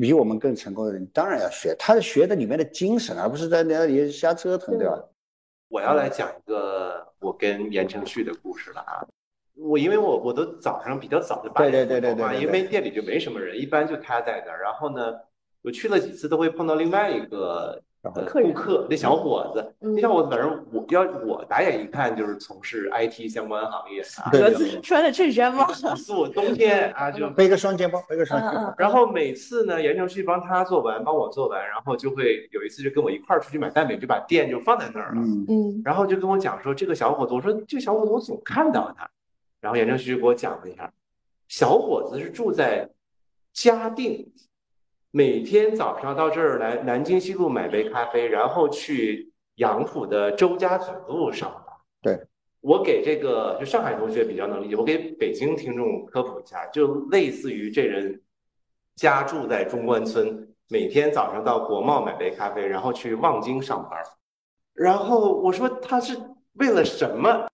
比我们更成功的人当然要学，他是学的里面的精神，而不是在那里瞎折腾，对吧？我要来讲一个我跟言承旭的故事了啊！我因为我我都早上比较早就八点对对对对对，因为店里就没什么人，一般就他在那儿。然后呢，我去了几次都会碰到另外一个呃客人顾客，那小伙子，嗯那小伙子反正我要我打眼一看就是从事 IT 相关行业啊，穿的衬衫吗？我冬天啊就背个双肩包，背个双肩包。然后每次呢，言承旭帮他做完，帮我做完，然后就会有一次就跟我一块儿出去买蛋饼，就把店就放在那儿了。嗯，嗯然后就跟我讲说，这个小伙子，我说这个小伙子我总看到他。然后言承旭就给我讲了一下，小伙子是住在嘉定，每天早上到这儿来南京西路买杯咖啡，然后去杨浦的周家嘴路上班。对，我给这个就上海同学比较能理解，我给北京听众科普一下，就类似于这人家住在中关村，每天早上到国贸买杯咖啡，然后去望京上班。然后我说他是为了什么？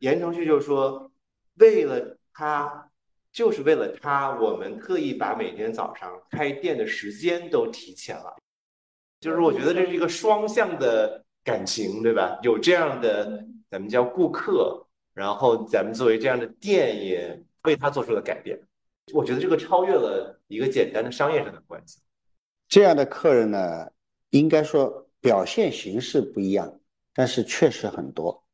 言承旭就说，为了他，就是为了他，我们特意把每天早上开店的时间都提前了。就是我觉得这是一个双向的感情，对吧？有这样的咱们叫顾客，然后咱们作为这样的店也为他做出了改变。我觉得这个超越了一个简单的商业上的关系。这样的客人呢，应该说表现形式不一样，但是确实很多。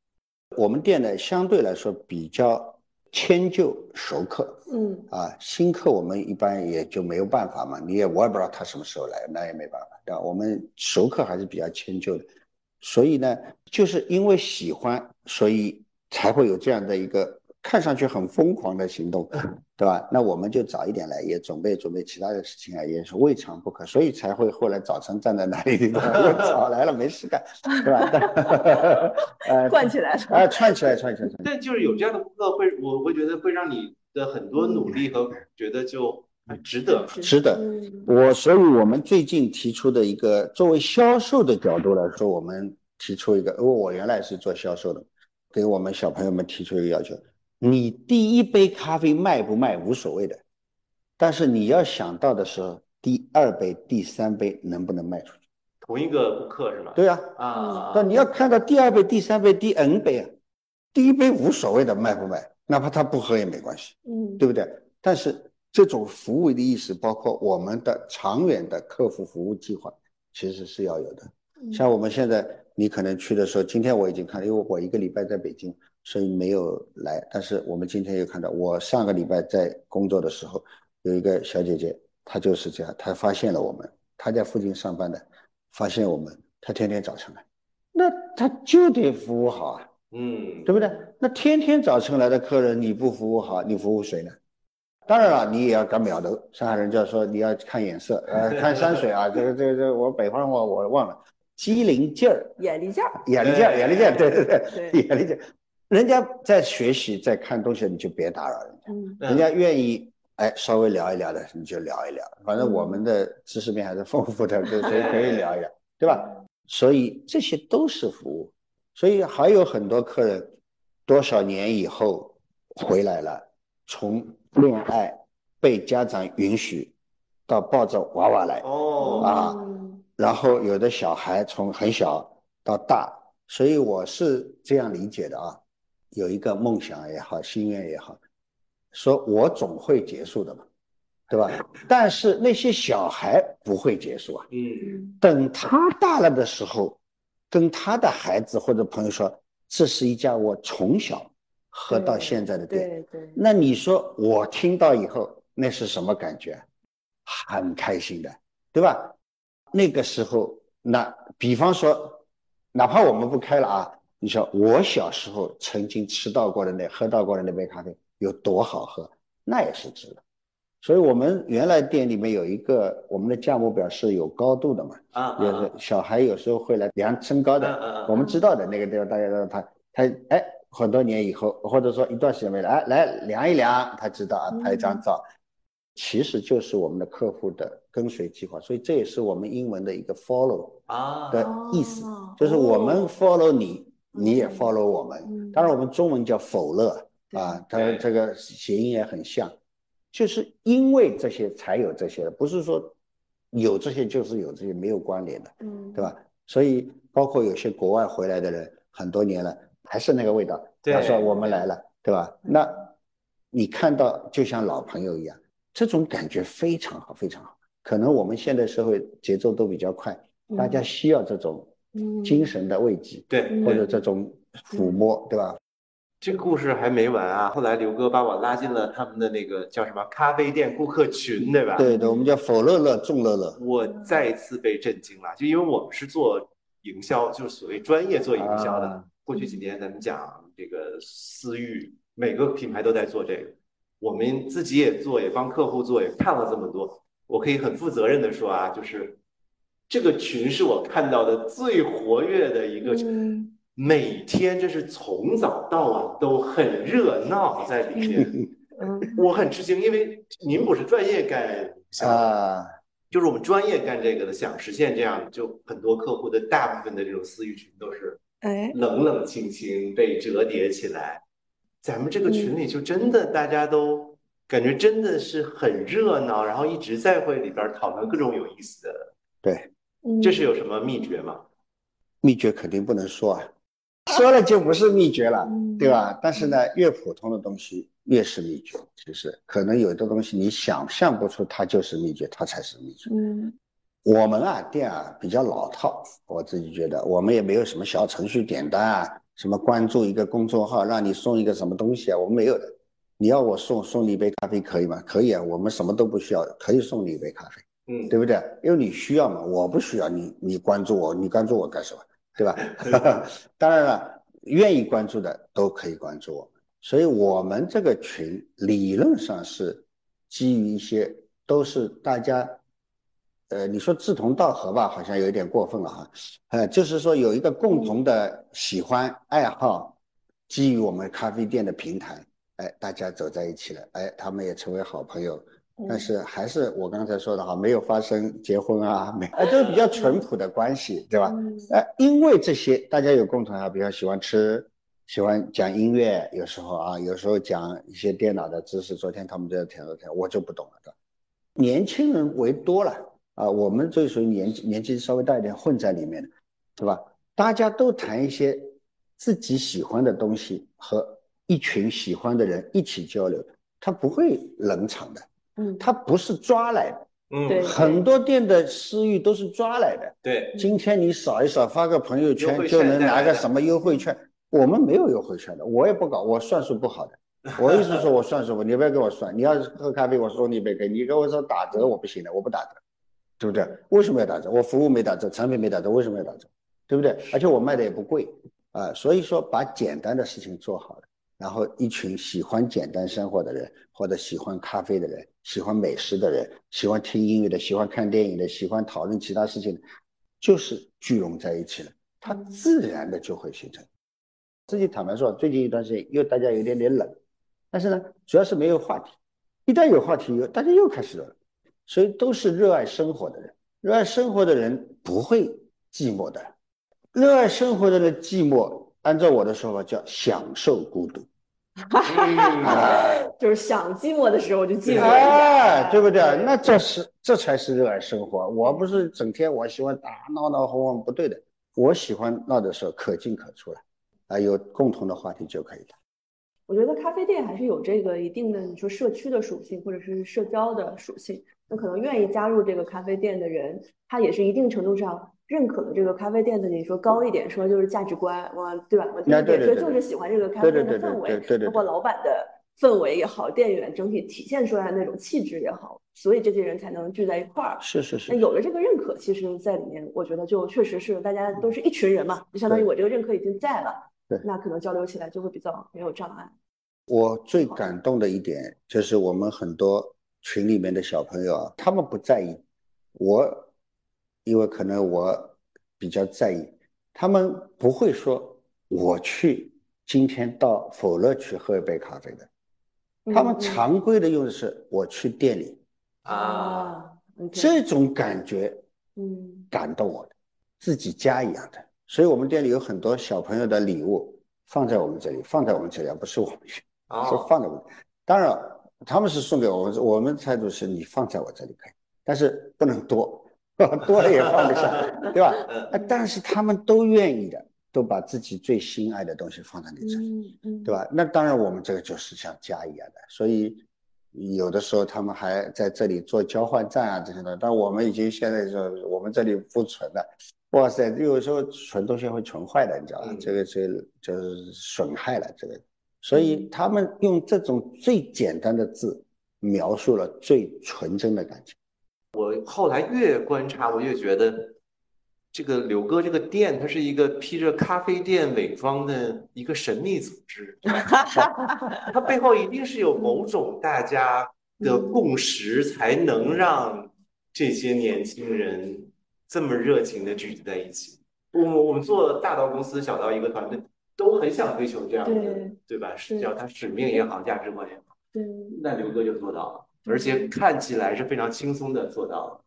我们店呢，相对来说比较迁就熟客。嗯。啊，新客我们一般也就没有办法嘛，你也我也不知道他什么时候来，那也没办法，对吧？我们熟客还是比较迁就的，所以呢，就是因为喜欢，所以才会有这样的一个看上去很疯狂的行动，对吧？那我们就早一点来，也准备准备其他的事情啊，也是未尝不可，所以才会后来早晨站在那里，早来了没事干，对吧？呃，串起来了。啊，串起来，串起来，串起来。但就是有这样的顾客会，我会觉得会让你的很多努力和觉得就很值得。是的嗯我，所以我们最近提出的一个，作为销售的角度来说，我们提出一个，因为我原来是做销售的，给我们小朋友们提出一个要求：你第一杯咖啡卖不卖无所谓的，但是你要想到的是，第二杯、第三杯能不能卖出去？同一个顾客是吧？对啊，啊，那你要看到第二杯、第三杯、第 N 杯啊，第一杯无所谓的卖不卖，哪怕他不喝也没关系。嗯对不对？但是这种服务的意识，包括我们的长远的客户服务计划，其实是要有的。像我们现在，你可能去的时候，今天我已经看了，因为我一个礼拜在北京，所以没有来。但是我们今天又看到，我上个礼拜在工作的时候，有一个小姐姐，她就是这样，她发现了我们，她在附近上班的，发现我们，她天天早晨来，那她就得服务好啊。嗯，对不对？那天天早晨来的客人，你不服务好，你服务谁呢？当然了，你也要敢秒头。上海人就要说你要看眼色，呃，看山水啊。这个这个这个，我北方话我忘了，机灵劲儿，眼力劲儿，眼力劲儿，对眼力劲儿，对对对，对眼力劲儿。人家在学习，在看东西，你就别打扰人家。嗯人家愿意哎稍微聊一聊的，你就聊一聊。反正我们的知识面还是丰富的，就 所以可以聊一聊，对吧？所以这些都是服务。所以还有很多客人，多少年以后回来了，从恋爱被家长允许，到抱着娃娃来，哦，啊嗯然后有的小孩从很小到大，所以我是这样理解的啊，有一个梦想也好，心愿也好，说我总会结束的嘛，对吧？但是那些小孩不会结束啊，嗯，等他大了的时候，跟他的孩子或者朋友说，这是一家我从小喝到现在的店，对对，那你说我听到以后，那是什么感觉？很开心的，对吧？那个时候，那比方说，哪怕我们不开了啊，你说我小时候曾经吃到过的那喝到过的那杯咖啡有多好喝，那也是值的。所以我们原来店里面有一个我们的价目表是有高度的嘛，啊，也是小孩有时候会来量身高的，我们知道的那个地方，大家知道他他哎，很多年以后，或者说一段时间没来，哎来量一量，他知道啊，拍一张照，其实就是我们的客户的跟随计划，所以这也是我们英文的一个 follow 啊，的意思，哦。就是我们 follow 你，你也嗯 follow 我们。嗯当然，我们中文叫否乐啊，它这个谐音也很像，就是因为这些才有这些的，不是说有这些就是有这些没有关联的。嗯，对吧？所以包括有些国外回来的人，很多年了还是那个味道。对他说我们来了，对吧？那你看到就像老朋友一样，这种感觉非常好，非常好。可能我们现在社会节奏都比较快，大家需要这种精神的慰藉，对，或者这种抚摸，对吧？这个故事还没完啊！后来刘哥把我拉进了他们的那个叫什么咖啡店顾客群，对吧？对的，我们叫否乐乐众乐乐。我再一次被震惊了，就因为我们是做营销，就是所谓专业做营销的。过去几年咱们讲这个私域，每个品牌都在做这个，我们自己也做，也帮客户做，也看了这么多，我可以很负责任的说啊，就是这个群是我看到的最活跃的一个群。每天这是从早到晚都很热闹在里面，我很吃惊，因为您不是专业干啊，就是我们专业干这个的，想实现这样，就很多客户的大部分的这种私域群都是哎。冷冷清清被折叠起来，咱们这个群里就真的大家都感觉真的是很热闹，然后一直在会里边讨论各种有意思的，对，这是有什么秘诀吗？秘诀肯定不能说啊。说了就不是秘诀了，对吧？但是呢，越普通的东西越是秘诀。其实可能有的东西你想象不出它就是秘诀，它才是秘诀。嗯，我们啊店啊比较老套，我自己觉得我们也没有什么小程序点单啊，什么关注一个公众号让你送一个什么东西啊，我们没有的。你要我送送你一杯咖啡可以吗？可以啊，我们什么都不需要，可以送你一杯咖啡，嗯，对不对？因为你需要嘛，我不需要你，你关注我，你关注我干什么？对吧？当然了，愿意关注的都可以关注我们，所以我们这个群理论上是基于一些都是大家，呃，你说志同道合吧，好像有一点过分了哈，呃，就是说有一个共同的喜欢爱好，基于我们咖啡店的平台，哎，大家走在一起了，哎，他们也成为好朋友。但是还是我刚才说的哈，没有发生结婚啊，没，啊，都是比较淳朴的关系，对吧？哎，因为这些大家有共同啊，比较喜欢吃，喜欢讲音乐，有时候啊，有时候讲一些电脑的知识。昨天他们在聊天，我就不懂了的。年轻人为多了啊，我们这属于年纪年纪稍微大一点混在里面的，对吧？大家都谈一些自己喜欢的东西，和一群喜欢的人一起交流，他不会冷场的。嗯，他不是抓来的，嗯，对很多店的私域都是抓来的。对，今天你扫一扫，发个朋友圈就能拿个什么优惠券？我们没有优惠券的，我也不搞，我算数不好的。我意思说我算数不，你不要给我算。你要是喝咖啡，我送你一杯给你跟我说打折，我不行的，我不打折，对不对？为什么要打折？我服务没打折，产品没打折，为什么要打折？对不对？而且我卖的也不贵啊、所以说把简单的事情做好了。然后一群喜欢简单生活的人，或者喜欢咖啡的人，喜欢美食的人，喜欢听音乐的，喜欢看电影的，喜欢讨论其他事情的，就是聚拢在一起了，它自然的就会形成。自己坦白说，最近一段时间又大家有点点冷，但是呢，主要是没有话题。一旦有话题，又大家又开始了，所以都是热爱生活的人。热爱生活的人不会寂寞的，热爱生活的人寂寞，按照我的说法叫享受孤独。就是想寂寞的时候就寂寞哎，对不对？那这是这才是热爱生活。我不是整天我喜欢打闹闹哄哄，不对的。我喜欢闹的时候可进可出来，啊，有共同的话题就可以了。我觉得咖啡店还是有这个一定的，你说社区的属性或者是社交的属性。那可能愿意加入这个咖啡店的人，他也是一定程度上认可的这个咖啡店的，你说高一点说就是价值观，我对吧？我低一点说就是喜欢这个咖啡店的氛围包括老板的氛围也好，店员整体体现出来的那种气质也好，所以这些人才能聚在一块儿。是是是，那有了这个认可，其实在里面，我觉得就确实是大家都是一群人嘛，就相当于我这个认可已经在了对，那可能交流起来就会比较没有障碍。我最感动的一点就是我们很多群里面的小朋友啊，他们不在意，我因为可能我比较在意，他们不会说我去今天到否乐去喝一杯咖啡的，他们嗯常规的用的是我去店里，啊，啊，这种感觉嗯感动我的，自己家一样的。所以我们店里有很多小朋友的礼物放在我们这里，放在我们这里，而不是我们去。是哦，放在我们。当然，他们是送给我们，我们态度是你放在我这里可以，但是不能多，多了也放不下，对吧？啊，但是他们都愿意的，都把自己最心爱的东西放在你这里，嗯嗯，对吧？那当然，我们这个就是像家一样的，所以有的时候他们还在这里做交换站啊这些的，但我们已经现在说我们这里不存了。哇塞，有时候存东西会存坏的，你知道吧？嗯这个是就是损害了这个，所以他们用这种最简单的字描述了最纯真的感情。后来越观察，我越觉得这个柳哥这个店，它是一个披着咖啡店伪装的一个神秘组织，它背后一定是有某种大家的共识，才能让这些年轻人这么热情的聚集在一起。我们我们做大到公司，小到一个团队，都很想追求这样的，对对吧？是叫它使命也好，价值观也好，对。那刘哥就做到了，而且看起来是非常轻松的做到了。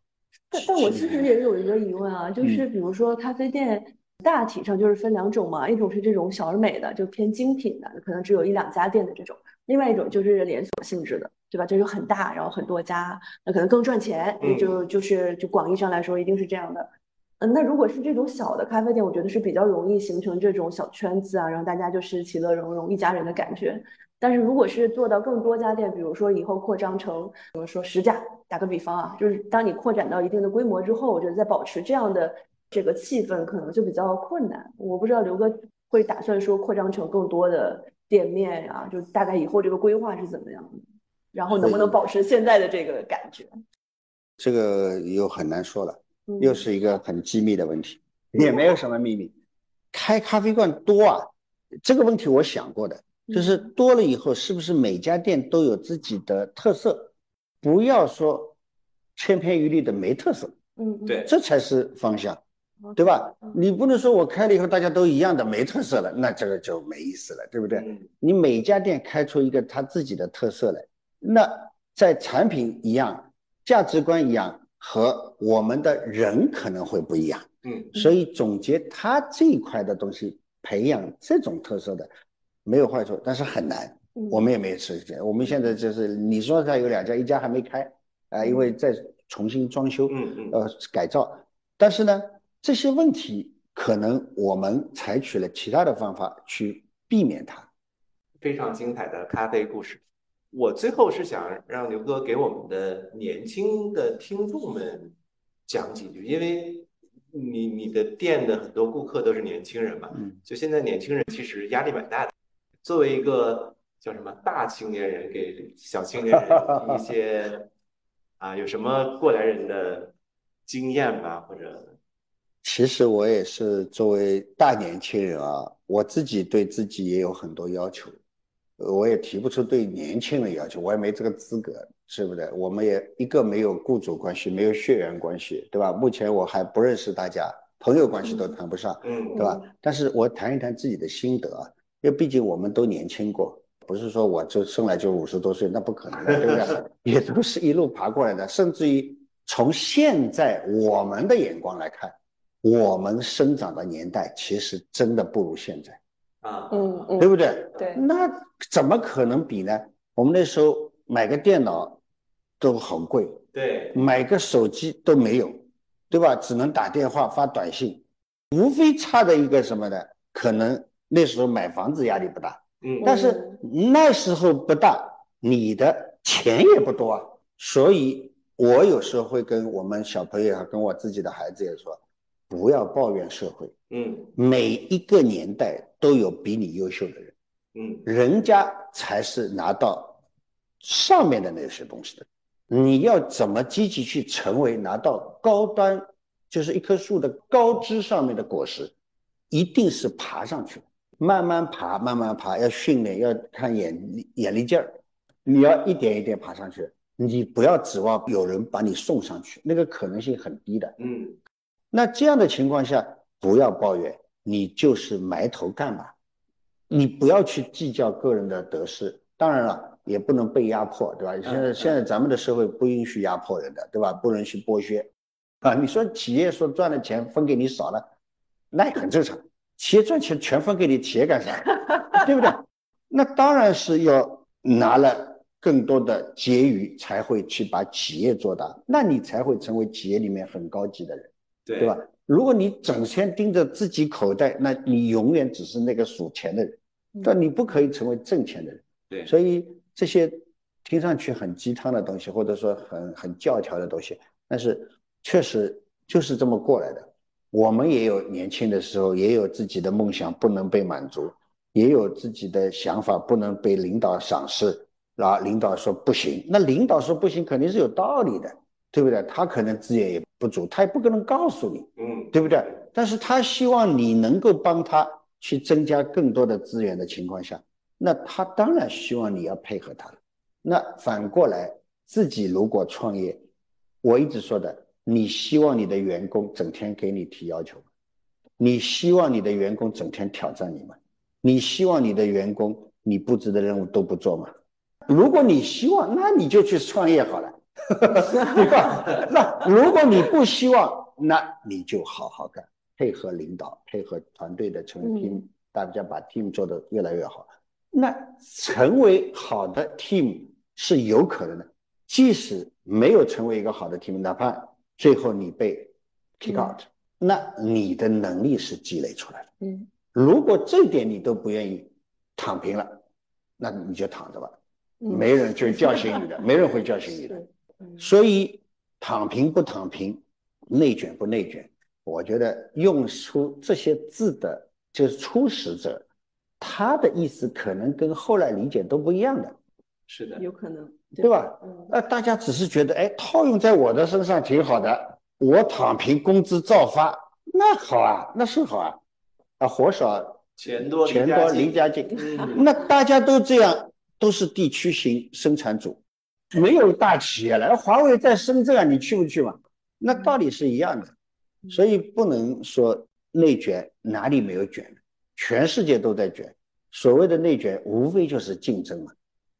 但但我其实也有一个疑问啊，就是比如说咖啡店大体上就是分两种嘛，一种是这种小而美的，就偏精品的，可能只有一两家店的这种；另外一种就是连锁性质的，对吧？这就很大，然后很多家，那可能更赚钱，嗯就就是就广义上来说一定是这样的。嗯，那如果是这种小的咖啡店，我觉得是比较容易形成这种小圈子啊，让大家就是其乐融融，一家人的感觉。但是如果是做到更多家店，比如说以后扩张成，比如说十家，打个比方啊，就是当你扩展到一定的规模之后，我觉得在保持这样的这个气氛可能就比较困难。我不知道刘哥会打算说扩张成更多的店面啊、就大概以后这个规划是怎么样的，然后能不能保持现在的这个感觉？这个又很难说了，嗯又是一个很机密的问题，也没有什么秘密。开咖啡馆多啊，这个问题我想过的，就是多了以后是不是每家店都有自己的特色？不要说千篇一律的没特色，嗯，嗯对这才是方向，对吧嗯？你不能说我开了以后大家都一样的没特色了，那这个就没意思了，对不对？嗯你每家店开出一个他自己的特色来，那在产品一样，价值观一样，和我们的人可能会不一样。嗯所以总结他这一块的东西，培养这种特色的，没有坏处，但是很难。嗯我们也没有时间，我们现在就是你说它有两家，一家还没开啊，因为在重新装修，嗯嗯呃改造，但是呢，这些问题可能我们采取了其他的方法去避免它。非常精彩的咖啡故事。我最后是想让刘哥给我们的年轻的听众们讲几句，因为你你的店的很多顾客都是年轻人嘛，嗯，就现在年轻人其实压力蛮大的。作为一个叫什么大青年人，给小青年人一些 啊，有什么过来人的经验吧，或者其实我也是作为大年轻人啊，我自己对自己也有很多要求，呃我也提不出对年轻人要求，我也没这个资格，是不是？我们也一个没有雇主关系，没有血缘关系，对吧？目前我还不认识大家，朋友关系都谈不上，嗯对吧？但是我谈一谈自己的心得啊，因为毕竟我们都年轻过，不是说我就生来就五十多岁，那不可能的，对不对？也都是一路爬过来的，甚至于从现在我们的眼光来看，我们生长的年代其实真的不如现在，啊嗯嗯，对不对？对，那怎么可能比呢？我们那时候买个电脑都很贵，对买个手机都没有，对吧？只能打电话发短信，无非差的一个什么呢？可能那时候买房子压力不大，嗯但是那时候不大，你的钱也不多啊。所以我有时候会跟我们小朋友啊，跟我自己的孩子也说，不要抱怨社会，嗯每一个年代都有比你优秀的人。嗯人家才是拿到上面的那些东西的。你要怎么积极去成为拿到高端，就是一棵树的高枝上面的果实，一定是爬上去，慢慢爬，慢慢爬，要训练，要看眼力眼力劲儿，你要一点一点爬上去，你不要指望有人把你送上去，那个可能性很低的。嗯那这样的情况下，不要抱怨，你就是埋头干吧，你不要去计较个人的得失。当然了，也不能被压迫，对吧？现在嗯现在咱们的社会不允许压迫人的，对吧？不允许剥削啊！你说企业说赚的钱分给你少了，那也很正常。企业赚钱全分给你，企业干啥？对不对？那当然是要拿了更多的结余，才会去把企业做大，那你才会成为企业里面很高级的人。对对吧？如果你整天盯着自己口袋，那你永远只是那个数钱的人，但你不可以成为挣钱的人。对所以这些听上去很鸡汤的东西，或者说很很教条的东西，但是确实就是这么过来的。我们也有年轻的时候，也有自己的梦想不能被满足，也有自己的想法不能被领导赏识，然后领导说不行，那领导说不行肯定是有道理的，对不对？他可能资源也不足，他也不可能告诉你，嗯，对不对？但是他希望你能够帮他去增加更多的资源的情况下，那他当然希望你要配合他了。那反过来，自己如果创业，我一直说的，你希望你的员工整天给你提要求吗？你希望你的员工整天挑战你吗？你希望你的员工你布置的任务都不做吗？如果你希望，那你就去创业好了，对吧？那如果你不希望，那你就好好干，配合领导，配合团队的 team，大家把 team 做得越来越好。那成为好的 team 是有可能的，即使没有成为一个好的 team，哪怕最后你被 kick out，、那你的能力是积累出来的。嗯。如果这点你都不愿意躺平了，那你就躺着吧，嗯。没人去叫醒你的，没人会叫醒你的。嗯。所以躺平不躺平，内卷不内卷，我觉得用出这些字的，就是初始者，他的意思可能跟后来理解都不一样的，是的，有可能对吧？嗯那大家只是觉得，哎，套用在我的身上挺好的，我躺平，工资照发，那好啊，那是好啊，啊，活少钱多钱多离家近，嗯那大家都这样，都是地区型生产组，没有大企业了。华为在深圳啊，你去不去嘛？那道理是一样的，所以不能说内卷哪里没有卷，全世界都在卷。所谓的内卷，无非就是竞争嘛。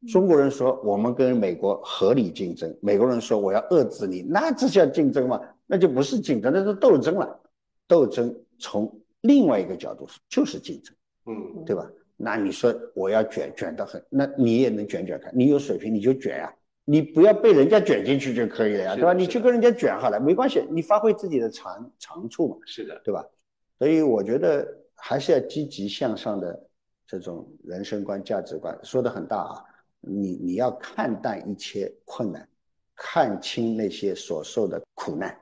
中国人说我们跟美国合理竞争，美国人说我要遏制你，那这叫竞争吗？那就不是竞争，那是斗争了。斗争从另外一个角度说就是竞争。嗯，对吧？那你说我要卷卷得很，那你也能卷卷看，你有水平你就卷呀、你不要被人家卷进去就可以了呀，对吧？你去跟人家卷好了，没关系，你发挥自己的长长处嘛，是的，对吧？所以我觉得还是要积极向上的这种人生观、价值观，说的很大啊。你你要看淡一切困难，看清那些所受的苦难。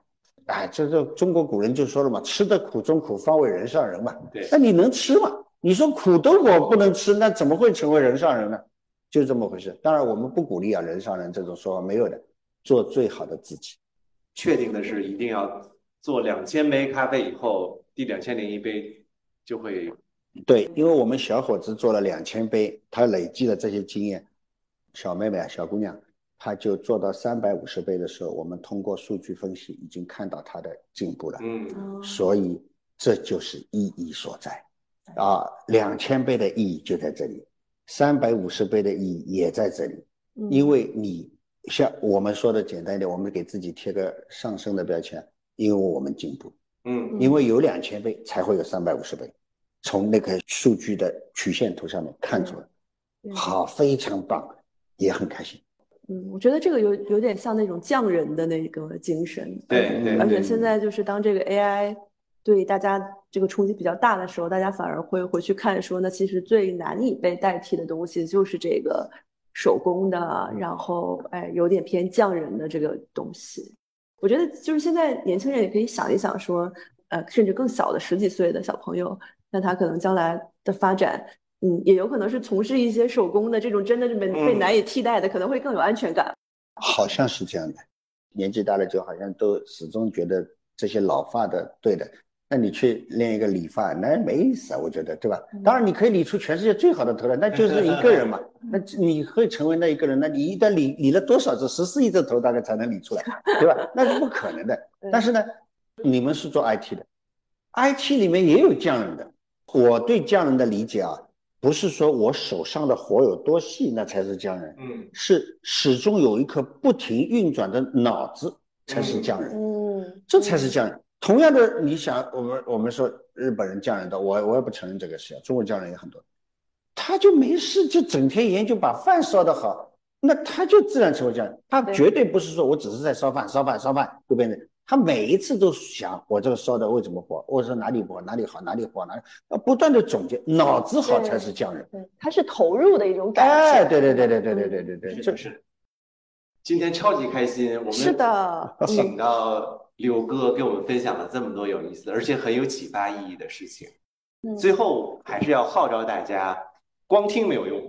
哎，这这中国古人就说了嘛，吃得苦中苦，方为人上人嘛。对那你能吃吗？你说苦都我不能吃，那怎么会成为人上人呢？就这么回事。当然，我们不鼓励啊，人上人这种说法没有的，做最好的自己。确定的是一定要做两千杯咖啡以后，第两千零一杯就会对，因为我们小伙子做了两千杯，他累积了这些经验。小妹妹啊，小姑娘，她就做到三百五十杯的时候，我们通过数据分析已经看到她的进步了。嗯。哦。所以这就是意义所在啊！两千倍的意义就在这里，三百五十倍的意义也在这里，嗯。因为你像我们说的简单一点，我们给自己贴个上升的标签，因为我们进步，嗯。因为有两千倍才会有三百五十倍，从那个数据的曲线图上面看出来，嗯。好，非常棒，也很开心。嗯，我觉得这个有有点像那种匠人的那个精神，对对而且现在就是当这个 AI 对大家这个冲击比较大的时候，大家反而会回去看说，那其实最难以被代替的东西就是这个手工的，然后哎有点偏匠人的这个东西。我觉得就是现在年轻人也可以想一想说，呃，甚至更小的十几岁的小朋友，那他可能将来的发展。嗯，也有可能是从事一些手工的这种，真的是被难以替代的，可能会更有安全感。好像是这样的，年纪大了就好像都始终觉得这些老发的对的。那你去练一个理发，那没意思啊，我觉得，对吧？当然你可以理出全世界最好的头来，那就 是一个人嘛。那你会成为那一个人，那你一旦理理了多少只十四亿只头，大概才能理出来，对吧？那是不可能的。但是呢，你们是做 IT 的，IT 里面也有匠人的。我对匠人的理解啊，不是说我手上的活有多细，那才是匠人。嗯是始终有一颗不停运转的脑子才是匠人，嗯，这才是匠人。同样的，你想，我们我们说日本人匠人的，我我也不承认这个事啊，中国匠人也很多，他就没事就整天研究把饭烧得好，那他就自然成为匠人。他绝对不是说我只是在烧饭、烧饭、烧饭就变成，他每一次都想我这个烧的为什么火，或者说哪里不好，哪里好，哪里火，哪里要不断的总结，脑子好才是匠人。对，他是投入的一种感哎，对对对对对对对对对，这是是今天超级开心，我们是的，请到刘哥给我们分享了这么多有意思，而且很有启发意义的事情。嗯最后还是要号召大家，光听没有用，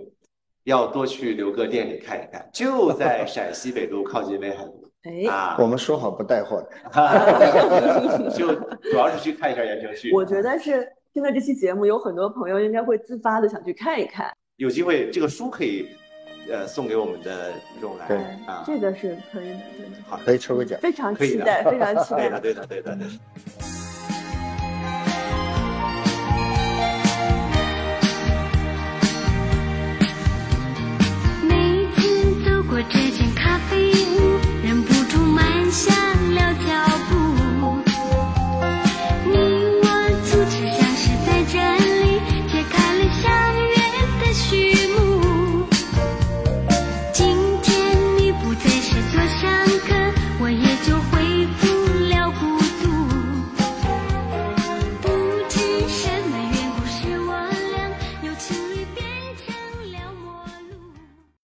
要多去刘哥店里看一看，就在陕西北路靠近威海路哎，我们说好不带货的，就主要是去看一下言情剧。我觉得是听了这期节目，有很多朋友应该会自发的想去看一看。有机会，这个书可以，呃，送给我们的这种来。啊、这个是可以的，对的。好，可以抽个奖。非常期待，非常期待。对的，对的，对的。你走过这。